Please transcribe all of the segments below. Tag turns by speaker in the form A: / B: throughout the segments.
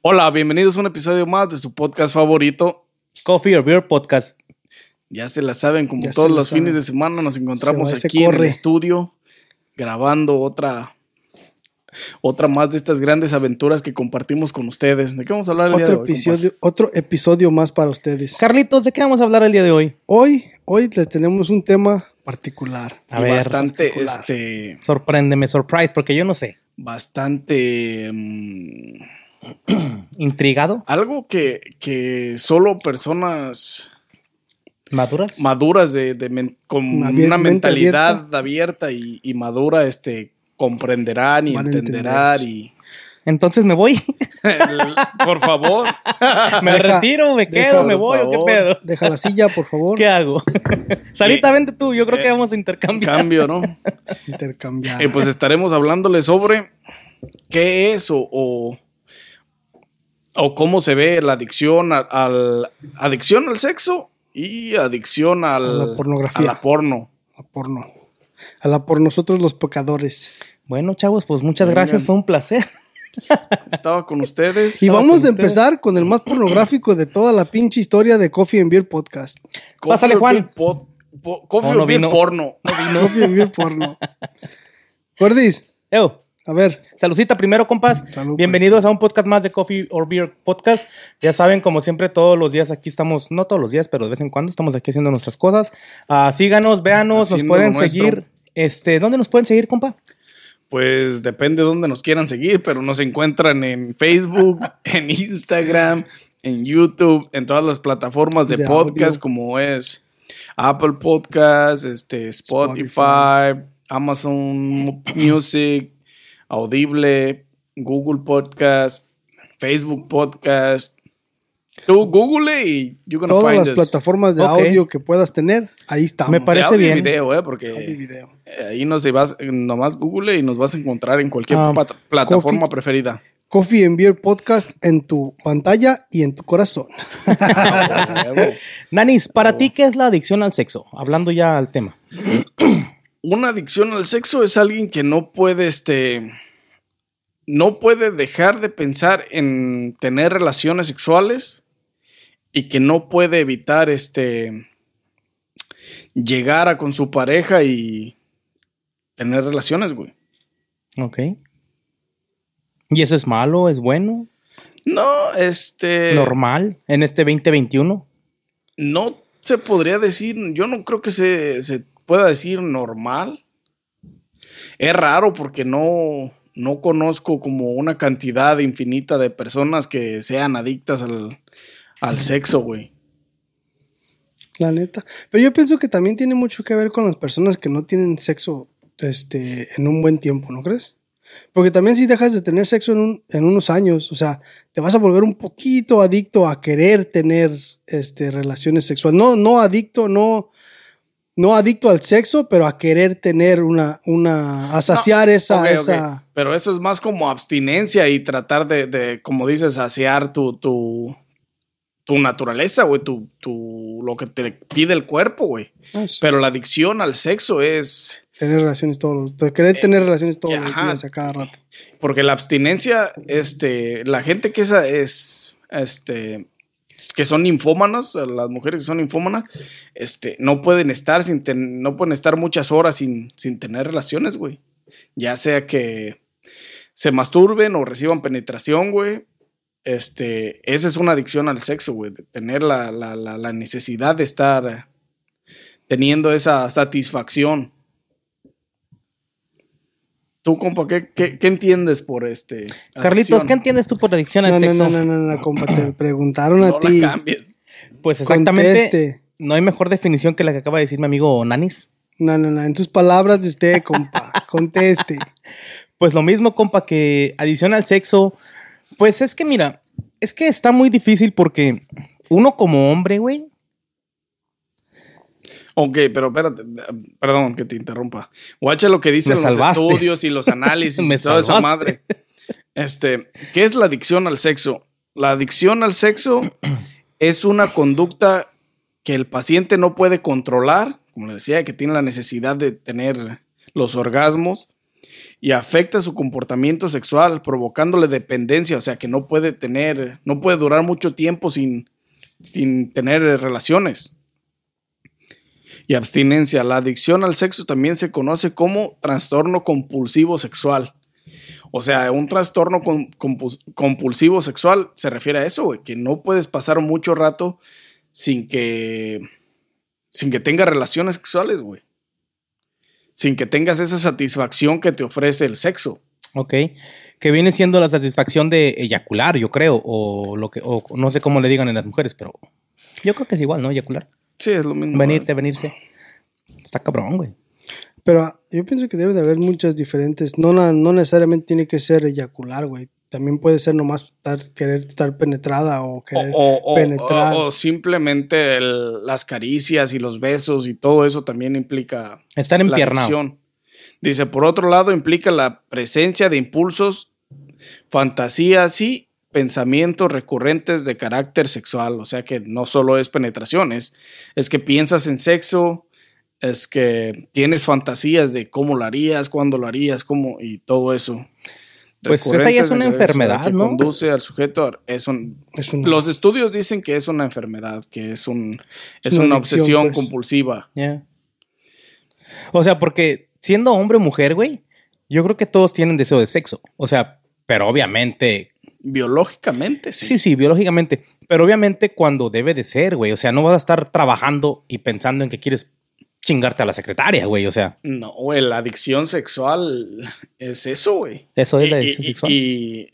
A: Hola, bienvenidos a un episodio más de su podcast favorito.
B: Coffee or Beer Podcast.
A: Ya se la saben, como
C: Ya
A: todos los
C: saben.
A: fines de semana nos encontramos
C: Se va, se
A: aquí en el estudio grabando otra otra más de estas grandes aventuras que compartimos con ustedes. ¿De qué vamos a hablar el día de
C: Otro
A: hoy,
C: episodio, otro episodio más para ustedes.
B: Carlitos, ¿de qué vamos a hablar el día de hoy?
C: Hoy, hoy les tenemos un tema particular.
B: A
A: Y
B: ver,
A: bastante
C: particular.
A: este
B: sorpréndeme, surprise, porque yo no sé.
A: bastante mm,
B: ¿Intrigado?
A: algo que, que solo personas
B: ¿Maduras?
A: maduras de, de men- con
C: Abier-
A: una mentalidad abierta, y, y madura este comprenderán y entenderán
C: entender.
A: y
B: Entonces me voy.
A: Por favor
B: me
C: Deja-
B: retiro, me
C: deja,
B: quedo, me voy o qué pedo.
C: Deja la silla, por favor.
B: ¿Qué hago? Sarita,
A: Eh,
B: vente tú. Yo creo que
A: eh,
B: vamos a intercambiar.
A: cambio, ¿no?
C: Intercambiar.
A: Eh, pues estaremos hablándole sobre qué es o, o, o cómo se ve la adicción al, al- adicción al sexo y adicción al,
C: A la pornografía.
A: a la porno.
C: a porno. A la por nosotros los pecadores.
B: Bueno, chavos, pues muchas gracias. Fue un placer.
A: Estaba con ustedes.
C: Y vamos a empezar con el más pornográfico de toda la pinche historia de Coffee and Beer Podcast.
A: Coffee
B: Pásale, Juan.
A: Beer pod- po- coffee
B: Oh, no
A: or beer
B: vino.
A: porno.
C: Coffee and Beer porno. Gordis,
B: Eo,
C: a ver.
B: Saludcita primero, compas.
C: Salud, pues.
B: Bienvenidos a un podcast más de Coffee or Beer Podcast. Ya saben, como siempre, todos los días aquí estamos, no todos los días, pero de vez en cuando estamos aquí haciendo nuestras cosas. Ah, síganos, véanos, nos pueden seguir. Este, ¿dónde nos pueden seguir, compa?
A: Pues depende de dónde nos quieran seguir, pero nos encuentran en Facebook, en Instagram, en YouTube, en todas las plataformas de,
C: De
A: podcast
C: audio.
A: como es Apple Podcast, este, Spotify, Amazon Music, Audible, Google Podcast, Facebook Podcast. Tú Google y you're gonna
C: Todas
A: find
C: las
A: us.
C: plataformas de audio que puedas tener, ahí estamos.
B: Me parece
A: audio y video, eh, porque
C: Audio y video.
A: eh, ahí nos vas, nomás Google y nos vas a encontrar en cualquier
B: Ah,
A: plataforma
C: Coffee.
A: preferida.
C: Coffee and Beer Podcast en tu pantalla y en tu corazón.
B: Nanis,
A: Oh.
B: para ti, ¿qué es la adicción al sexo? Hablando ya al tema.
A: Una adicción al sexo es alguien que no puede, este, no puede dejar de pensar en tener relaciones sexuales y que no puede evitar, este, llegar a con su pareja y tener relaciones, güey.
B: Ok. ¿Y eso es malo? ¿Es bueno?
A: No, este,
B: ¿Normal en este 2021?
A: no se podría decir, yo no creo que se, se pueda decir normal. Es raro porque no, no conozco como una cantidad infinita de personas que sean adictas al, al sexo, güey.
C: La neta. Pero yo pienso que también tiene mucho que ver con las personas que no tienen sexo este, en un buen tiempo, ¿no crees? Porque también si dejas de tener sexo en, un- en unos años, o sea, te vas a volver un poquito adicto a querer tener este, relaciones sexuales. No, no adicto, no, no adicto al sexo, pero a querer tener una, una, a saciar esa, esa.
A: Pero eso es más como abstinencia y tratar de, de, como dices, saciar tu, tu, tu naturaleza, güey, tu, tu, lo que te pide el cuerpo, güey.
C: ah, sí,
A: Pero la adicción al sexo es...
C: tener relaciones todos los, de querer tener relaciones todos los
A: Eh,
C: días a cada rato.
A: Porque la abstinencia, este, la gente que esa es, este, que son infómanas, las mujeres que son infómanas, este, no pueden estar sin no pueden estar muchas horas sin, sin tener relaciones, güey. Ya sea que se masturben o reciban penetración, güey. Este, esa es una adicción al sexo, güey, tener la, la necesidad de estar teniendo esa satisfacción. Tú, compa, ¿qué, qué, qué entiendes por este?
B: Carlitos,
A: adicción?
B: ¿qué entiendes tú por adicción al
C: No, no,
B: sexo?
C: no, no, no, no, compa, te preguntaron a
A: No
C: ti.
A: la cambies.
B: Pues exactamente.
C: Conteste.
B: No hay mejor definición que la que acaba de decir mi amigo Nanis.
C: No, no, no, en tus palabras de usted, compa. Conteste.
B: Pues lo mismo, compa, que adicción al sexo Pues es que mira, es que está muy difícil porque uno como hombre, güey.
A: Ok, pero espérate, perdón que te interrumpa. Guacha lo que dicen los estudios y los análisis
B: Me
A: y toda esa madre. Este, ¿qué es la adicción al sexo? La adicción al sexo es una conducta que el paciente no puede controlar, como le decía, que tiene la necesidad de tener los orgasmos y afecta su comportamiento sexual, provocándole dependencia, o sea, que no puede tener, no puede durar mucho tiempo sin, sin tener relaciones. Y abstinencia. La adicción al sexo también se conoce como trastorno compulsivo sexual. O sea, un trastorno compulsivo sexual se refiere a eso, güey, que no puedes pasar mucho rato sin que sin que tengas relaciones sexuales, güey. Sin que tengas esa satisfacción que te ofrece el sexo.
B: Ok. Que viene siendo la satisfacción de eyacular, yo creo. O lo que, o no sé cómo le digan en las mujeres, pero yo creo que es igual, ¿no? Eyacular.
A: Sí, es lo mismo.
B: Venirte, venirse. Está cabrón, güey.
C: Pero ah, yo pienso que debe de haber muchas diferentes. No, na- no necesariamente tiene que ser eyacular, güey. También puede ser nomás estar, querer estar penetrada o querer
A: o- o-
C: penetrar.
A: o- o simplemente el- las caricias y los besos y todo eso también implica
B: Estar
A: la
B: empiernado.
A: Dice, por otro lado, implica la presencia de impulsos, fantasías y pensamientos recurrentes de carácter sexual. O sea que no solo es penetración, es, que piensas en sexo, es que tienes fantasías de cómo lo harías, cuándo lo harías, cómo y todo eso.
B: Pues esa ya es una enfermedad,
A: que
B: ¿no?
A: Conduce al sujeto a- es un,
C: Es
A: los estudios dicen que es una enfermedad, que es un es,
C: Es una
A: una,
C: adicción,
A: obsesión
C: pues.
A: compulsiva.
B: O sea, porque siendo hombre o mujer, güey, yo creo que todos tienen deseo de sexo. O sea, pero obviamente.
A: Biológicamente, sí.
B: Sí, sí, biológicamente. Pero obviamente cuando debe de ser, güey. O sea, no vas a estar trabajando y pensando en que quieres chingarte a la secretaria, güey. O sea,
A: No, güey, la adicción sexual es eso, güey.
B: eso es la
A: Y-
B: adicción
A: y-
B: sexual.
A: Y,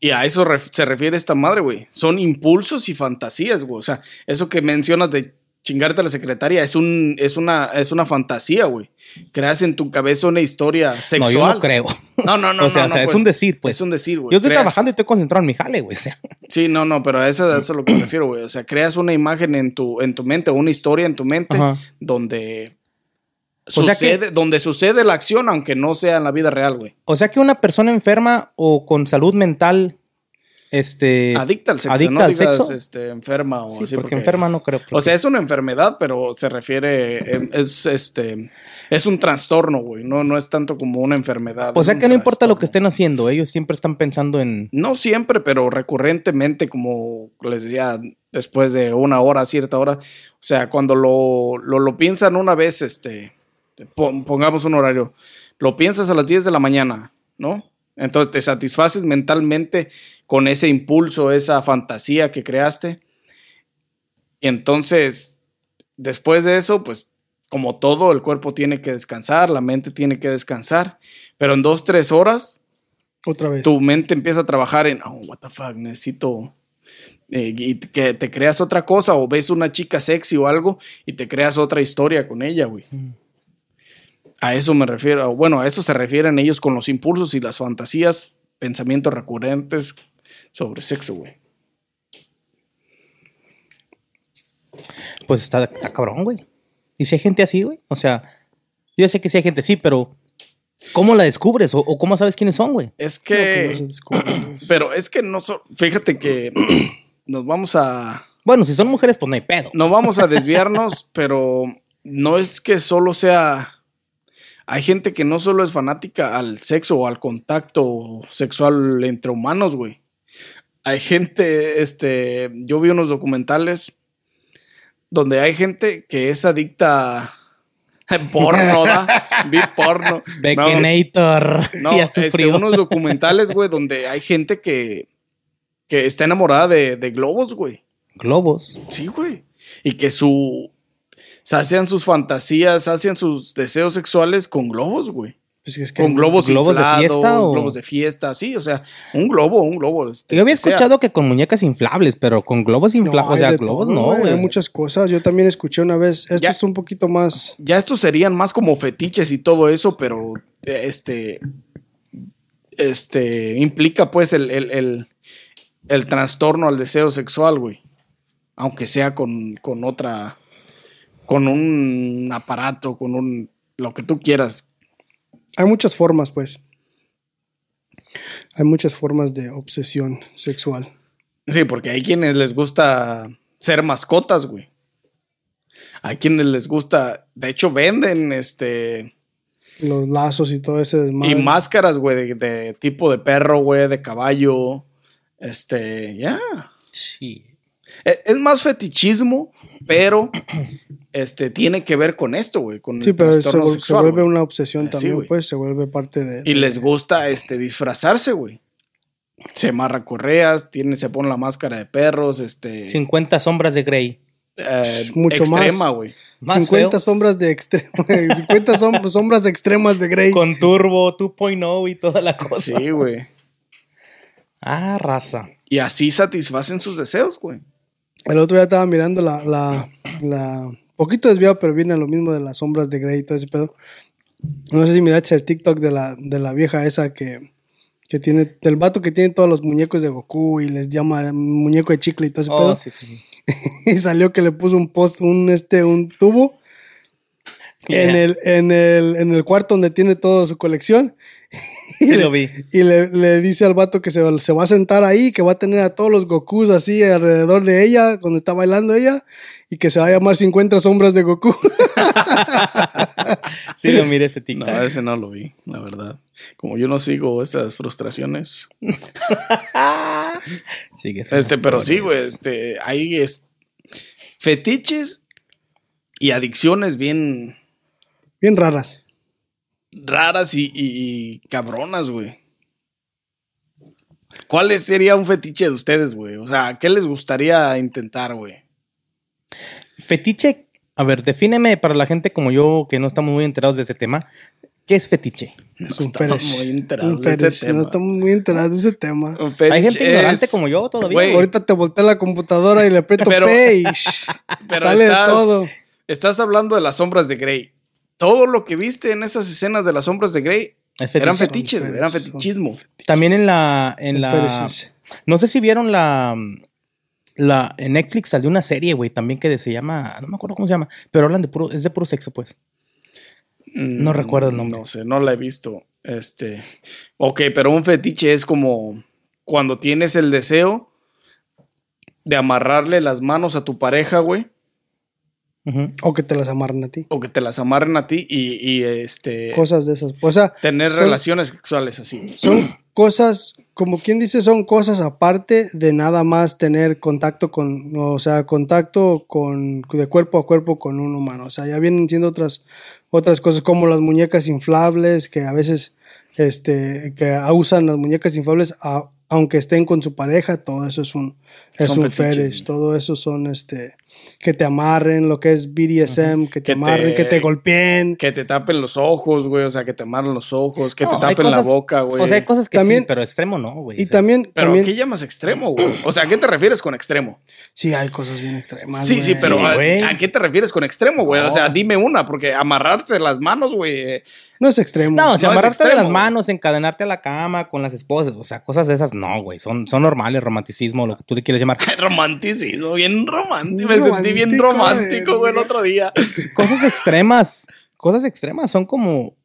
A: y a eso ref- se refiere esta madre, güey. Son impulsos y fantasías, güey. O sea, eso que mencionas de chingarte a la secretaria es, un, es, una, es una fantasía, güey. Creas en tu cabeza una historia
B: no,
A: sexual.
B: yo no creo.
A: No, no, no.
B: o sea,
A: no,
B: o sea
A: no,
B: es
A: pues.
B: un decir, pues.
A: Es un decir, güey.
B: Yo estoy
A: Creas-
B: trabajando y estoy concentrado en mi jale, güey. O sea,
A: Sí, no, no, pero a eso, a eso es lo que me refiero, güey. O sea, creas una imagen en tu, en tu mente, una historia en tu mente
B: Ajá.
A: donde
B: O sea que-
A: sucede, donde sucede la acción, aunque no sea en la vida real, güey.
B: o sea que una persona enferma o con salud mental, este.
A: Adicta al sexo,
B: adicta
A: no
B: al
A: digas
B: sexo.
A: este, enferma o
B: Sí,
A: así.
B: porque enferma no creo.
A: O sea, es una enfermedad, pero se refiere, em, es este, es un trastorno, güey. No, no es tanto como una enfermedad.
B: O sea que no importa lo que estén haciendo, ellos siempre están pensando en.
A: No siempre, pero recurrentemente, como les decía, después de una hora, cierta hora. O sea, cuando lo, lo, lo piensan una vez, este, pon- pongamos un horario, lo piensas a las 10 de la mañana, ¿no? Entonces te satisfaces mentalmente con ese impulso, esa fantasía que creaste. Y entonces, después de eso, pues, como todo, el cuerpo tiene que descansar, la mente tiene que descansar. Pero en dos, tres horas,
C: Otra vez.
A: tu mente empieza a trabajar en, oh, what the fuck, necesito. eh, y que te creas otra cosa o ves una chica sexy o algo y te creas otra historia con ella, güey. A eso me refiero, bueno, a eso se refieren ellos con los impulsos y las fantasías, pensamientos recurrentes sobre sexo, güey.
B: Pues está, está cabrón, güey. ¿Y si hay gente así, güey? O sea, yo sé que sí hay gente así, pero ¿cómo la descubres? ¿O, o cómo sabes quiénes son, güey?
A: Es
C: No, pues
A: que,
C: no
A: pero es que no, so- fíjate que nos vamos a,
B: Bueno, si son mujeres, pues no hay pedo.
A: no vamos a desviarnos, pero no es que solo sea. Hay gente que no solo es fanática al sexo o al contacto sexual entre humanos, güey. Hay gente, este, yo vi unos documentales donde hay gente que es adicta a porno, ¿da? Vi porno. No,
B: Baconator.
A: no,
B: ya
A: este, unos documentales, güey, donde hay gente que, que está enamorada de, de globos, güey.
B: Globos.
A: Sí, güey. Y que su. Sacian sus fantasías, sacian sus deseos sexuales con globos, güey.
C: Pues es que
A: Con globos,
B: ¿Globos de
A: inflados,
B: fiesta o-
A: globos de fiesta, sí, o sea, un globo, un globo. este,
B: Yo había
A: sea.
B: escuchado que con muñecas inflables, pero con globos
C: No,
B: inflables.
C: hay
B: o sea, globos
C: todo,
B: no,
C: güey. Hay muchas cosas. Yo también escuché una vez. Esto
A: Ya.
C: es un poquito más.
A: Ya estos serían más como fetiches y todo eso, pero este. este, implica pues el, el, el, el trastorno al deseo sexual, güey. Aunque sea con, con otra, con un aparato, con un, lo que tú quieras.
C: Hay muchas formas, pues. Hay muchas formas de obsesión sexual.
A: Sí, porque hay quienes les gusta ser mascotas, güey. Hay quienes les gusta, de hecho venden este
C: Los lazos y todo ese desmadre.
A: y máscaras, güey, de, de tipo de perro, güey, de caballo. Este, ya.
B: Sí.
A: E- Es más fetichismo, pero este tiene que ver con esto, güey, con
C: Sí,
A: el
C: pero se,
A: trastorno
C: vuel- se
A: sexual,
C: vuelve una obsesión también,
A: güey.
C: pues. Se vuelve parte de.
A: Y les gusta este disfrazarse, güey. Se amarra correas, tiene, se pone la máscara de perros, este
B: 50 sombras de Grey.
A: eh,
C: Mucho más.
A: extrema, güey.
B: Más
C: 50
B: feo.
C: sombras de extremo. 50 som- sombras extremas de Grey.
B: Con turbo 2.0 y toda la cosa.
A: Sí, güey.
B: Ah, raza.
A: Y así satisfacen sus deseos, güey.
C: El otro día estaba mirando la, la, la- poquito desviado, pero viene a lo mismo de las sombras de Grey y todo ese pedo. No sé si miraste el TikTok de la, de la vieja esa que, que tiene, del vato que tiene todos los muñecos de Goku y les llama muñeco de chicle y todo ese
B: Oh,
C: pedo.
B: sí, sí, sí.
C: Y salió que le puso un post, un este, un tubo en
B: Yeah.
C: el, en el, en el cuarto donde tiene toda su colección. Y,
B: Sí
C: le,
B: lo vi.
C: y le, le dice al vato que se, se va a sentar ahí, que va a tener a todos los Gokus así alrededor de ella, cuando está bailando ella, y que se va a llamar 50 sombras de Goku.
B: Sí lo miré ese
A: No,
B: TikTok.
A: ese no lo vi, la verdad. Como yo no sigo esas frustraciones.
B: Son
A: Este, pero sí, güey, este, hay es, fetiches y adicciones bien
C: Bien raras.
A: Raras y, y- y cabronas, güey. ¿Cuál sería un fetiche de ustedes, güey? O sea, ¿qué les gustaría intentar, güey?
B: Fetiche, a ver, defíneme para la gente como yo que no estamos muy enterados de ese tema. ¿Qué es fetiche?
C: Es
A: No
C: un
A: estamos
C: fetish.
A: muy enterados
C: Un
A: de ese
C: fetish.
A: tema.
C: No estamos muy enterados de ese tema.
A: Un fetiche
B: Hay gente ignorante
A: es-
B: como yo todavía.
A: Güey,
C: Ahorita te volteé la computadora y le aprieto
A: Pero-
C: page.
A: pero
C: Sale de
A: estás,
C: todo.
A: estás hablando de las sombras de Grey. Todo lo que viste en esas escenas de las sombras de Grey
B: Es fetiche.
A: eran fetiches, eran
C: fetiches,
A: fetichismo.
B: También en la, en
C: Son
B: la, no sé si vieron la, la, en Netflix salió una serie, güey, también que se llama, no me acuerdo cómo se llama, pero hablan de puro, es de puro sexo, pues. No
A: Mm,
B: recuerdo el nombre.
A: No sé, no la he visto. Este. Ok, pero un fetiche es como cuando tienes el deseo de amarrarle las manos a tu pareja, güey.
C: O que te las amarran a ti.
A: O que te las amarren a ti y, y, este.
C: Cosas de esas. O sea,
A: tener
C: son-
A: relaciones sexuales así.
C: son cosas, como quien dice, son cosas aparte de nada más tener contacto con, o sea, contacto con, de cuerpo a cuerpo con un humano. O sea, ya vienen siendo otras, otras cosas como las muñecas inflables, que a veces, este, que usan las muñecas inflables a- aunque estén con su pareja, todo eso es un, es
A: Son
C: un
A: fetiches.
C: fetish, todo eso son, este, que te amarren, lo que es BDSM, que te
A: Que
C: amarren,
A: te-
C: que te golpeen.
A: Que te tapen los ojos, güey. O sea, que te amarren los ojos, que
B: No,
A: te tapen la
B: cosas-
A: boca, güey.
B: O sea, hay cosas que
C: También-
B: sí, pero extremo no, güey.
C: Y
B: O sea,
C: también,
A: Pero
C: también
A: ¿qué llamas extremo, güey? O sea, ¿a qué te refieres con extremo?
C: sí hay cosas bien extremas.
A: Sí, sí,
C: güey.
A: pero
B: Sí,
A: ¿a, a qué te refieres con extremo, güey? O sea, dime una, porque amarrarte las manos, güey. eh,
C: No es extremo.
B: No, o
A: No
B: sea,
A: es
B: amarrarte de las manos, encadenarte a la cama con las esposas, o sea, cosas de esas, no, güey, son, son normales, romanticismo, lo que tú le quieres llamar.
A: Romanticismo, bien romántico. Me sentí bien
C: Romántico,
A: güey, el otro día.
B: Cosas extremas, cosas extremas, son como...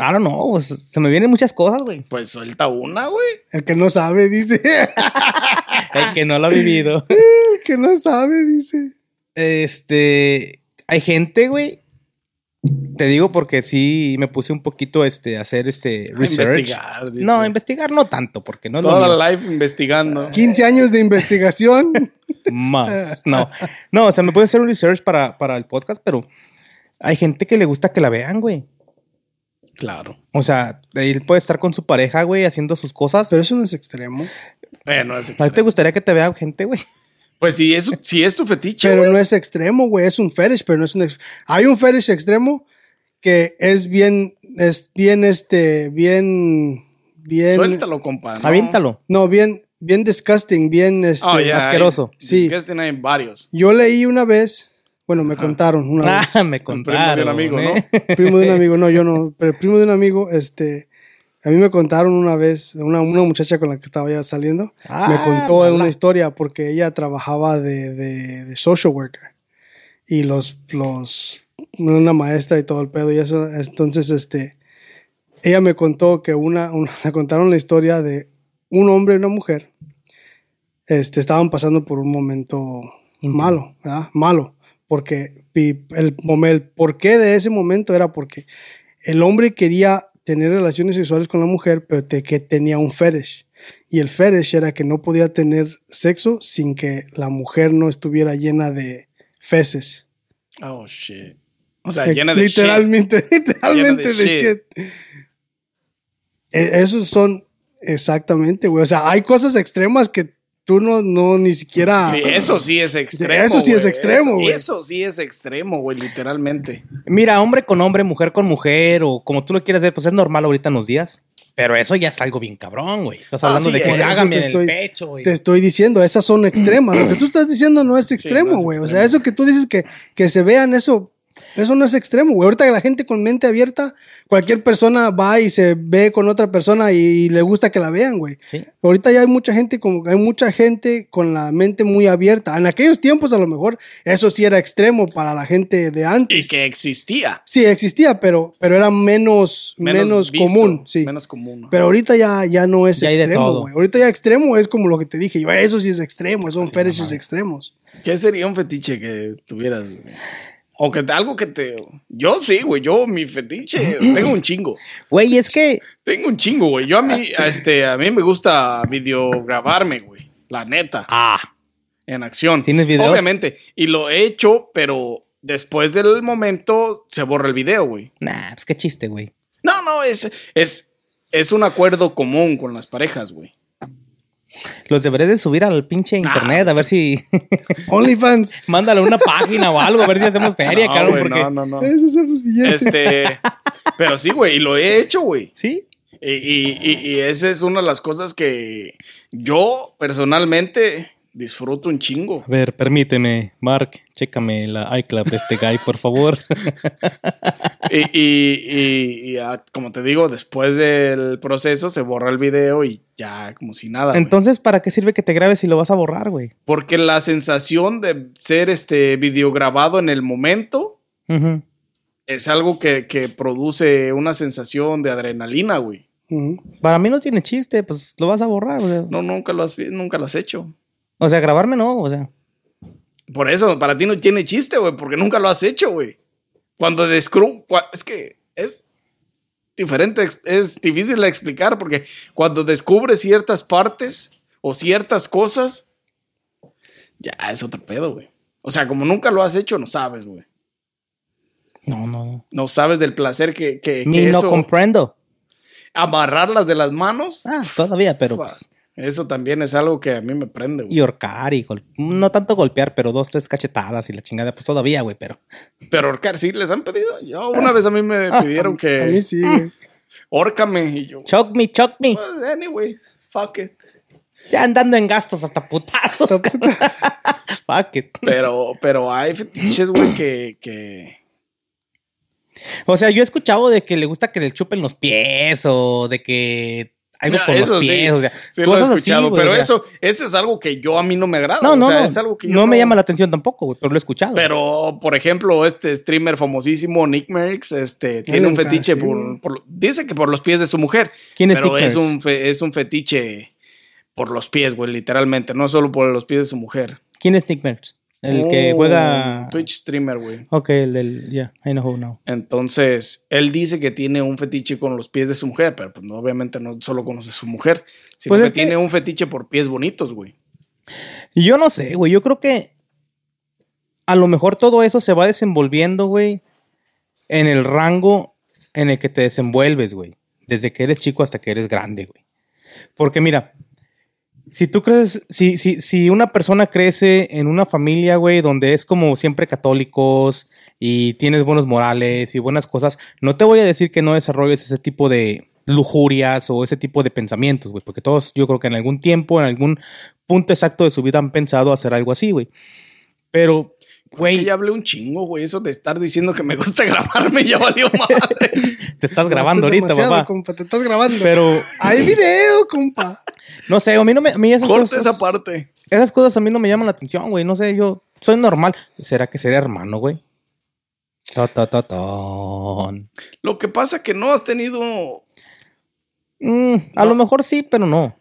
B: I don't know, pues, se me vienen muchas cosas, güey.
A: Pues suelta una, güey.
C: El que no sabe, dice.
B: El que no lo ha vivido.
C: El que no sabe, dice.
B: Este, hay gente, güey. Te digo porque sí me puse un poquito este, a hacer este
A: A
B: research.
A: investigar, dice.
B: No, investigar no tanto, porque no es lo
A: Toda la life investigando.
C: 15 años de investigación.
B: Más. No. No, o sea, me puede hacer un research para, para el podcast, pero hay gente que le gusta que la vean, güey.
A: Claro.
B: O sea, él puede estar con su pareja, güey, haciendo sus cosas.
C: Pero eso no es extremo.
A: Bueno, es
B: ¿A ti
A: extremo.
B: te gustaría que te vea gente, güey?
A: Pues si es, si es tu fetiche,
C: Pero no es extremo, güey. Es un fetish, pero no es un. ex- Hay un fetish extremo que es bien. Es bien, este. Bien. Bien.
A: Suéltalo, compa. ¿no?
B: Aviéntalo.
C: No, bien. Bien disgusting. Bien, este.
A: Oh,
B: asqueroso.
A: hay-
C: Sí.
A: Disgusting hay varios.
C: Yo leí una vez. Bueno, me contaron una vez.
B: Ah, me
A: primo de un
B: contaron.
A: amigo,
B: ¿eh?
C: primo de un amigo, no, yo no, pero el primo de un amigo, este, A mí me contaron una vez, una, una muchacha con la que estaba ya saliendo, me
B: Ah,
C: contó
B: la, la.
C: una historia porque ella trabajaba de, de, de social worker y los, los, una maestra y todo el pedo y eso. Entonces, este, ella me contó que una, una le contaron la historia de un hombre y una mujer, este, estaban pasando por un momento malo, ¿verdad? Malo, porque el, el porqué de ese momento era porque el hombre quería tener relaciones sexuales con la mujer, pero te- que tenía un fetish. Y el fetish era que no podía tener sexo sin que la mujer no estuviera llena de feces.
A: Oh, shit. O sea,
C: Eh,
A: llena de shit.
C: literalmente, literalmente
A: Llena de
C: de, shit. Eh, Esos son exactamente, güey. O sea, hay cosas extremas que tú no, no ni siquiera.
A: Sí, eso sí es extremo.
C: Eso sí es extremo,
A: Eso-
C: güey.
A: Eso, sí es extremo, güey, literalmente.
B: Mira, hombre con hombre, mujer con mujer, o como tú lo quieras ver, pues es normal ahorita en los días. Pero eso ya es algo bien cabrón, güey. Estás
A: Ah,
B: hablando
A: sí,
B: de que
A: eso
B: hágame
C: te
B: en
C: estoy-
B: el pecho, güey.
C: Te estoy diciendo, esas son extremas. Lo que tú estás diciendo no es extremo, güey. o sea, eso que tú dices que, que se vean, eso, eso no es extremo, güey. Ahorita que la gente con mente abierta, cualquier persona va y se ve con otra persona y, le gusta que la vean, güey.
B: Sí.
C: Ahorita ya hay mucha gente como hay mucha gente con la mente muy abierta. En aquellos tiempos a lo mejor eso sí era extremo para la gente de antes.
A: Y que existía.
C: Sí, existía, pero, pero era menos, menos,
A: visto,
C: común, sí.
A: Menos común.
C: Pero ahorita ya, ya no es
B: Ya
C: extremo, güey. Ahorita ya extremo es como lo que te dije. Yo, eso sí es extremo, son fetishes extremos.
A: ¿Qué sería un fetiche que tuvieras? güey? O que te- algo que te. Yo sí, güey. Yo, mi fetiche, tengo un chingo.
B: Güey, es que
A: Tengo un chingo, güey. Yo a mí, este, a mí me gusta videograbarme, güey. La neta.
B: Ah,
A: En acción.
B: ¿Tienes videos?
A: Obviamente. Y lo he hecho, pero después del momento se borra el video, güey.
B: nah, pues qué chiste, güey.
A: No, no, es, es, es un acuerdo común con las parejas, güey.
B: Los deberé de subir al pinche internet a ver si
C: OnlyFans.
B: mándale una página o algo, a ver si hacemos feria,
A: no,
B: cabrón,
A: güey,
B: porque
A: no, no, no.
C: Esos son los billetes.
A: Este, pero sí, güey, y lo he hecho, güey.
B: sí.
A: Y, y, y, y esa es una de las cosas que yo personalmente disfruto un chingo.
B: A ver, permíteme, Mark, chécame la iClub de este guy, por favor.
A: Y, y, y- y, como te digo, después del proceso se borra el video y ya como si nada. güey.
B: Entonces, ¿para qué sirve que te grabes si lo vas a borrar, güey?
A: Porque la sensación de ser este videograbado en el momento es algo que, que produce una sensación de adrenalina, güey.
B: Para mí no tiene chiste, pues lo vas a borrar, sea.
A: No, nunca lo has, nunca lo has hecho.
B: O sea, grabarme no, o sea.
A: Por eso, para ti no tiene chiste, güey, porque nunca lo has hecho, güey. Cuando descubro, es que es diferente, es difícil de explicar, porque cuando descubres ciertas partes o ciertas cosas, ya es otro pedo, güey. O sea, como nunca lo has hecho, no sabes, güey.
B: No, no, no.
A: No sabes del placer que, que, que
B: Ni no
A: eso,
B: comprendo.
A: amarrarlas de las manos,
B: Ah, todavía, pero pues,
A: eso también es algo que a mí me prende, güey.
B: y ahorcar y gol- no tanto golpear, pero dos, tres cachetadas y la chingada, pues todavía, güey, pero.
A: Pero ahorcar, sí, les han pedido. Yo una vez a mí me pidieron
C: A mí
A: que
C: sí, güey.
A: órcame y yo,
B: Choke me, choke me.
A: Well, anyways, fuck it.
B: Ya andando en gastos hasta putazos. Fuck it.
A: Pero, pero hay fetiches, güey, que, que.
B: O sea, yo he escuchado de que le gusta que le chupen los pies o de que algo
A: No,
B: con los
A: sí,
B: pies, o sea,
A: sí lo he
B: cosas así,
A: escuchado,
B: güey,
A: pero
B: o sea.
A: eso, eso es algo que yo a mí no me agrada.
B: No, no,
A: o sea,
B: no.
A: es algo que yo
B: no me llama la atención tampoco, güey, pero lo he escuchado.
A: Pero, por ejemplo, este streamer famosísimo, Nick Merckx, este, tiene
C: le
A: un fetiche
C: sí,
A: por, por- Dice que por los pies de su mujer.
B: ¿Quién es
A: Pero
B: Nick
A: es
B: Merckx?
A: un, fe- es un fetiche por los pies, güey, literalmente. No solo por los pies de su mujer.
B: ¿Quién es Nick Merckx? El que
A: Un
B: juega.
A: Twitch streamer, güey.
B: Ok, el del. Ya, I know who now.
A: Entonces, él dice que tiene un fetiche con los pies de su mujer, pero pues no, obviamente no solo conoce a su mujer, sino
B: Pues
A: que, tiene un fetiche por pies bonitos, güey.
B: Y yo no sé, güey. Yo creo que a lo mejor todo eso se va desenvolviendo, güey, en el rango en el que te desenvuelves, güey. Desde que eres chico hasta que eres grande, güey. Porque mira, si tú crees, si, si, si una persona crece en una familia, güey, donde es como siempre católicos y tienes buenos morales y buenas cosas, no te voy a decir que no desarrolles ese tipo de lujurias o ese tipo de pensamientos, güey, porque todos yo creo que en algún tiempo, en algún punto exacto de su vida han pensado hacer algo así, güey. Pero Güey,
A: Ya hablé un chingo, güey. Eso de estar diciendo que me gusta grabarme ya valió madre.
B: te estás grabando
C: es
B: ahorita, papá.
C: compa, te estás grabando.
B: Pero,
C: Hay video, compa.
B: no sé, a mí no me... A mí esas
A: Corta
B: cosas,
A: esa parte.
B: Esas cosas a mí no me llaman la atención, güey. No sé, yo soy normal. ¿Será que seré hermano, güey? Ta, ta, ta, tan.
A: Lo que pasa que no has tenido.
B: Mm, a lo mejor sí, pero no.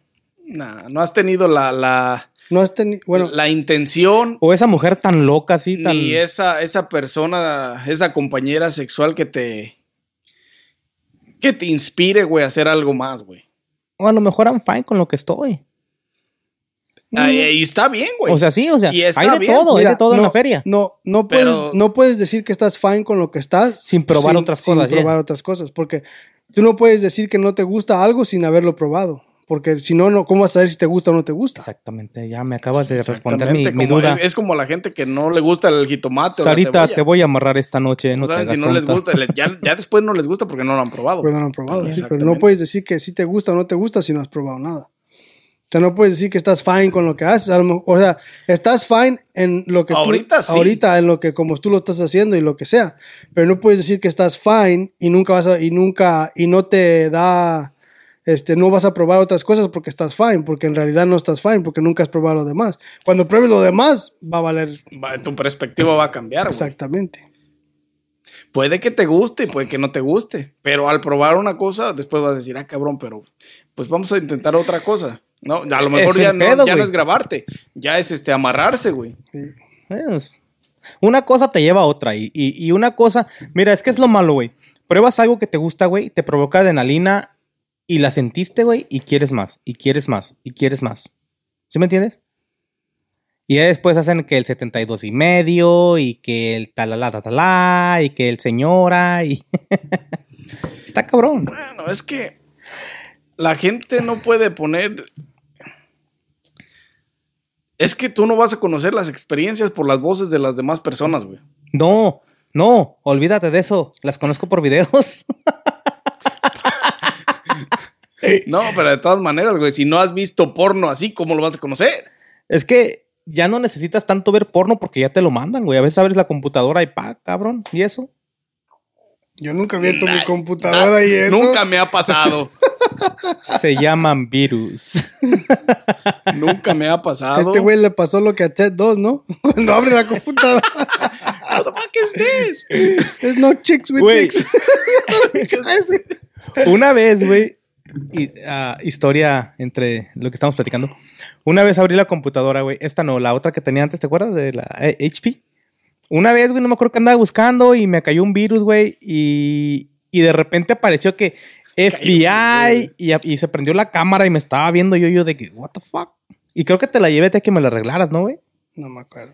A: Nah, no has tenido la, la,
C: No has tenido. Bueno,
A: la intención
B: O esa mujer tan loca, así, tan...
A: ni esa, esa persona, esa compañera sexual que te. que te inspire, güey, a hacer algo más, güey.
B: O a lo mejor I'm fine con lo que estoy.
A: Ahí, ahí está bien, güey.
B: O sea, sí, o sea,
A: Y está
B: hay de
A: bien.
B: todo, hay
C: mira,
B: de todo en la feria.
C: No, no puedes,
A: Pero-
C: no puedes decir que estás fine con lo que estás.
B: Sin probar otras cosas,
C: Sin probar otras cosas. Porque tú no puedes decir que no te gusta algo sin haberlo probado. Porque si no, no, ¿cómo vas a saber si te gusta o no te gusta?
B: Exactamente, ya me acabas de responder mi, mi
A: como-
B: duda.
A: Es, es como la gente que no le gusta el jitomate. o la
B: Sarita, te voy a amarrar esta noche, no
A: No
B: te
A: saben
B: hagas
A: si no les gusta. Ya, ya después no les gusta porque no lo han probado.
C: Pues no lo han probado. sí, pero no puedes decir que sí te gusta o no te gusta si no has probado nada. O sea, no puedes decir que estás fine con lo que haces. A lo mejor- o sea, estás fine en lo que
A: Ahorita
C: tú,
A: sí.
C: ahorita en lo que como tú lo estás haciendo y lo que sea. Pero no puedes decir que estás fine y nunca vas a, y nunca, y no te da, este, no vas a probar otras cosas porque estás fine, porque en realidad no estás fine, porque nunca has probado lo demás. Cuando pruebes lo demás, va a valer
A: Va- Tu perspectiva va a cambiar. güey.
C: exactamente.
A: Puede que te guste puede que no te guste. Pero al probar una cosa, después vas a decir, ah, cabrón, pero pues vamos a intentar otra cosa. No, a lo mejor
B: Es
A: ya, no, ya no es grabarte, ya es este amarrarse, güey.
B: Una cosa te lleva a otra. Y, y- y una cosa, mira, es que es lo malo, güey. Pruebas algo que te gusta, güey, te provoca adrenalina y la sentiste, güey, y quieres más, y quieres más, y quieres más. ¿Sí me entiendes? Y ya después hacen que el 72 y medio, y que el talala tatalá, y que el señora, y. Está cabrón.
A: Bueno, es que la gente no puede poner. Es que tú no vas a conocer las experiencias por las voces de las demás personas, güey.
B: No, no, olvídate de eso. Las conozco por videos.
A: No, pero de todas maneras, güey, si no has visto porno así, ¿cómo lo vas a conocer?
B: Es que ya no necesitas tanto ver porno porque ya te lo mandan, güey. A veces abres la computadora y pa, cabrón. ¿Y eso?
C: Yo nunca abierto mi computadora
A: nah,
C: y eso.
A: Nunca me ha pasado.
B: Se llaman virus.
A: nunca me ha pasado.
C: Este güey le pasó lo que a Ted 2, ¿no? Cuando abre la computadora.
A: What the fuck is this?
C: There's no chicks with dicks.
B: Una vez, güey, ah, historia entre lo que estamos platicando. Una vez abrí la computadora, güey. Esta no, la otra que tenía antes, ¿te acuerdas? De la eh, HP. Una vez, güey, no me acuerdo que andaba buscando y me cayó un virus, güey. Y, y de repente apareció que FBI y, y se prendió la cámara y me estaba viendo yo, yo de que, what the fuck. Y creo que te la llevé a que me la arreglaras, ¿no, güey?
C: No me acuerdo.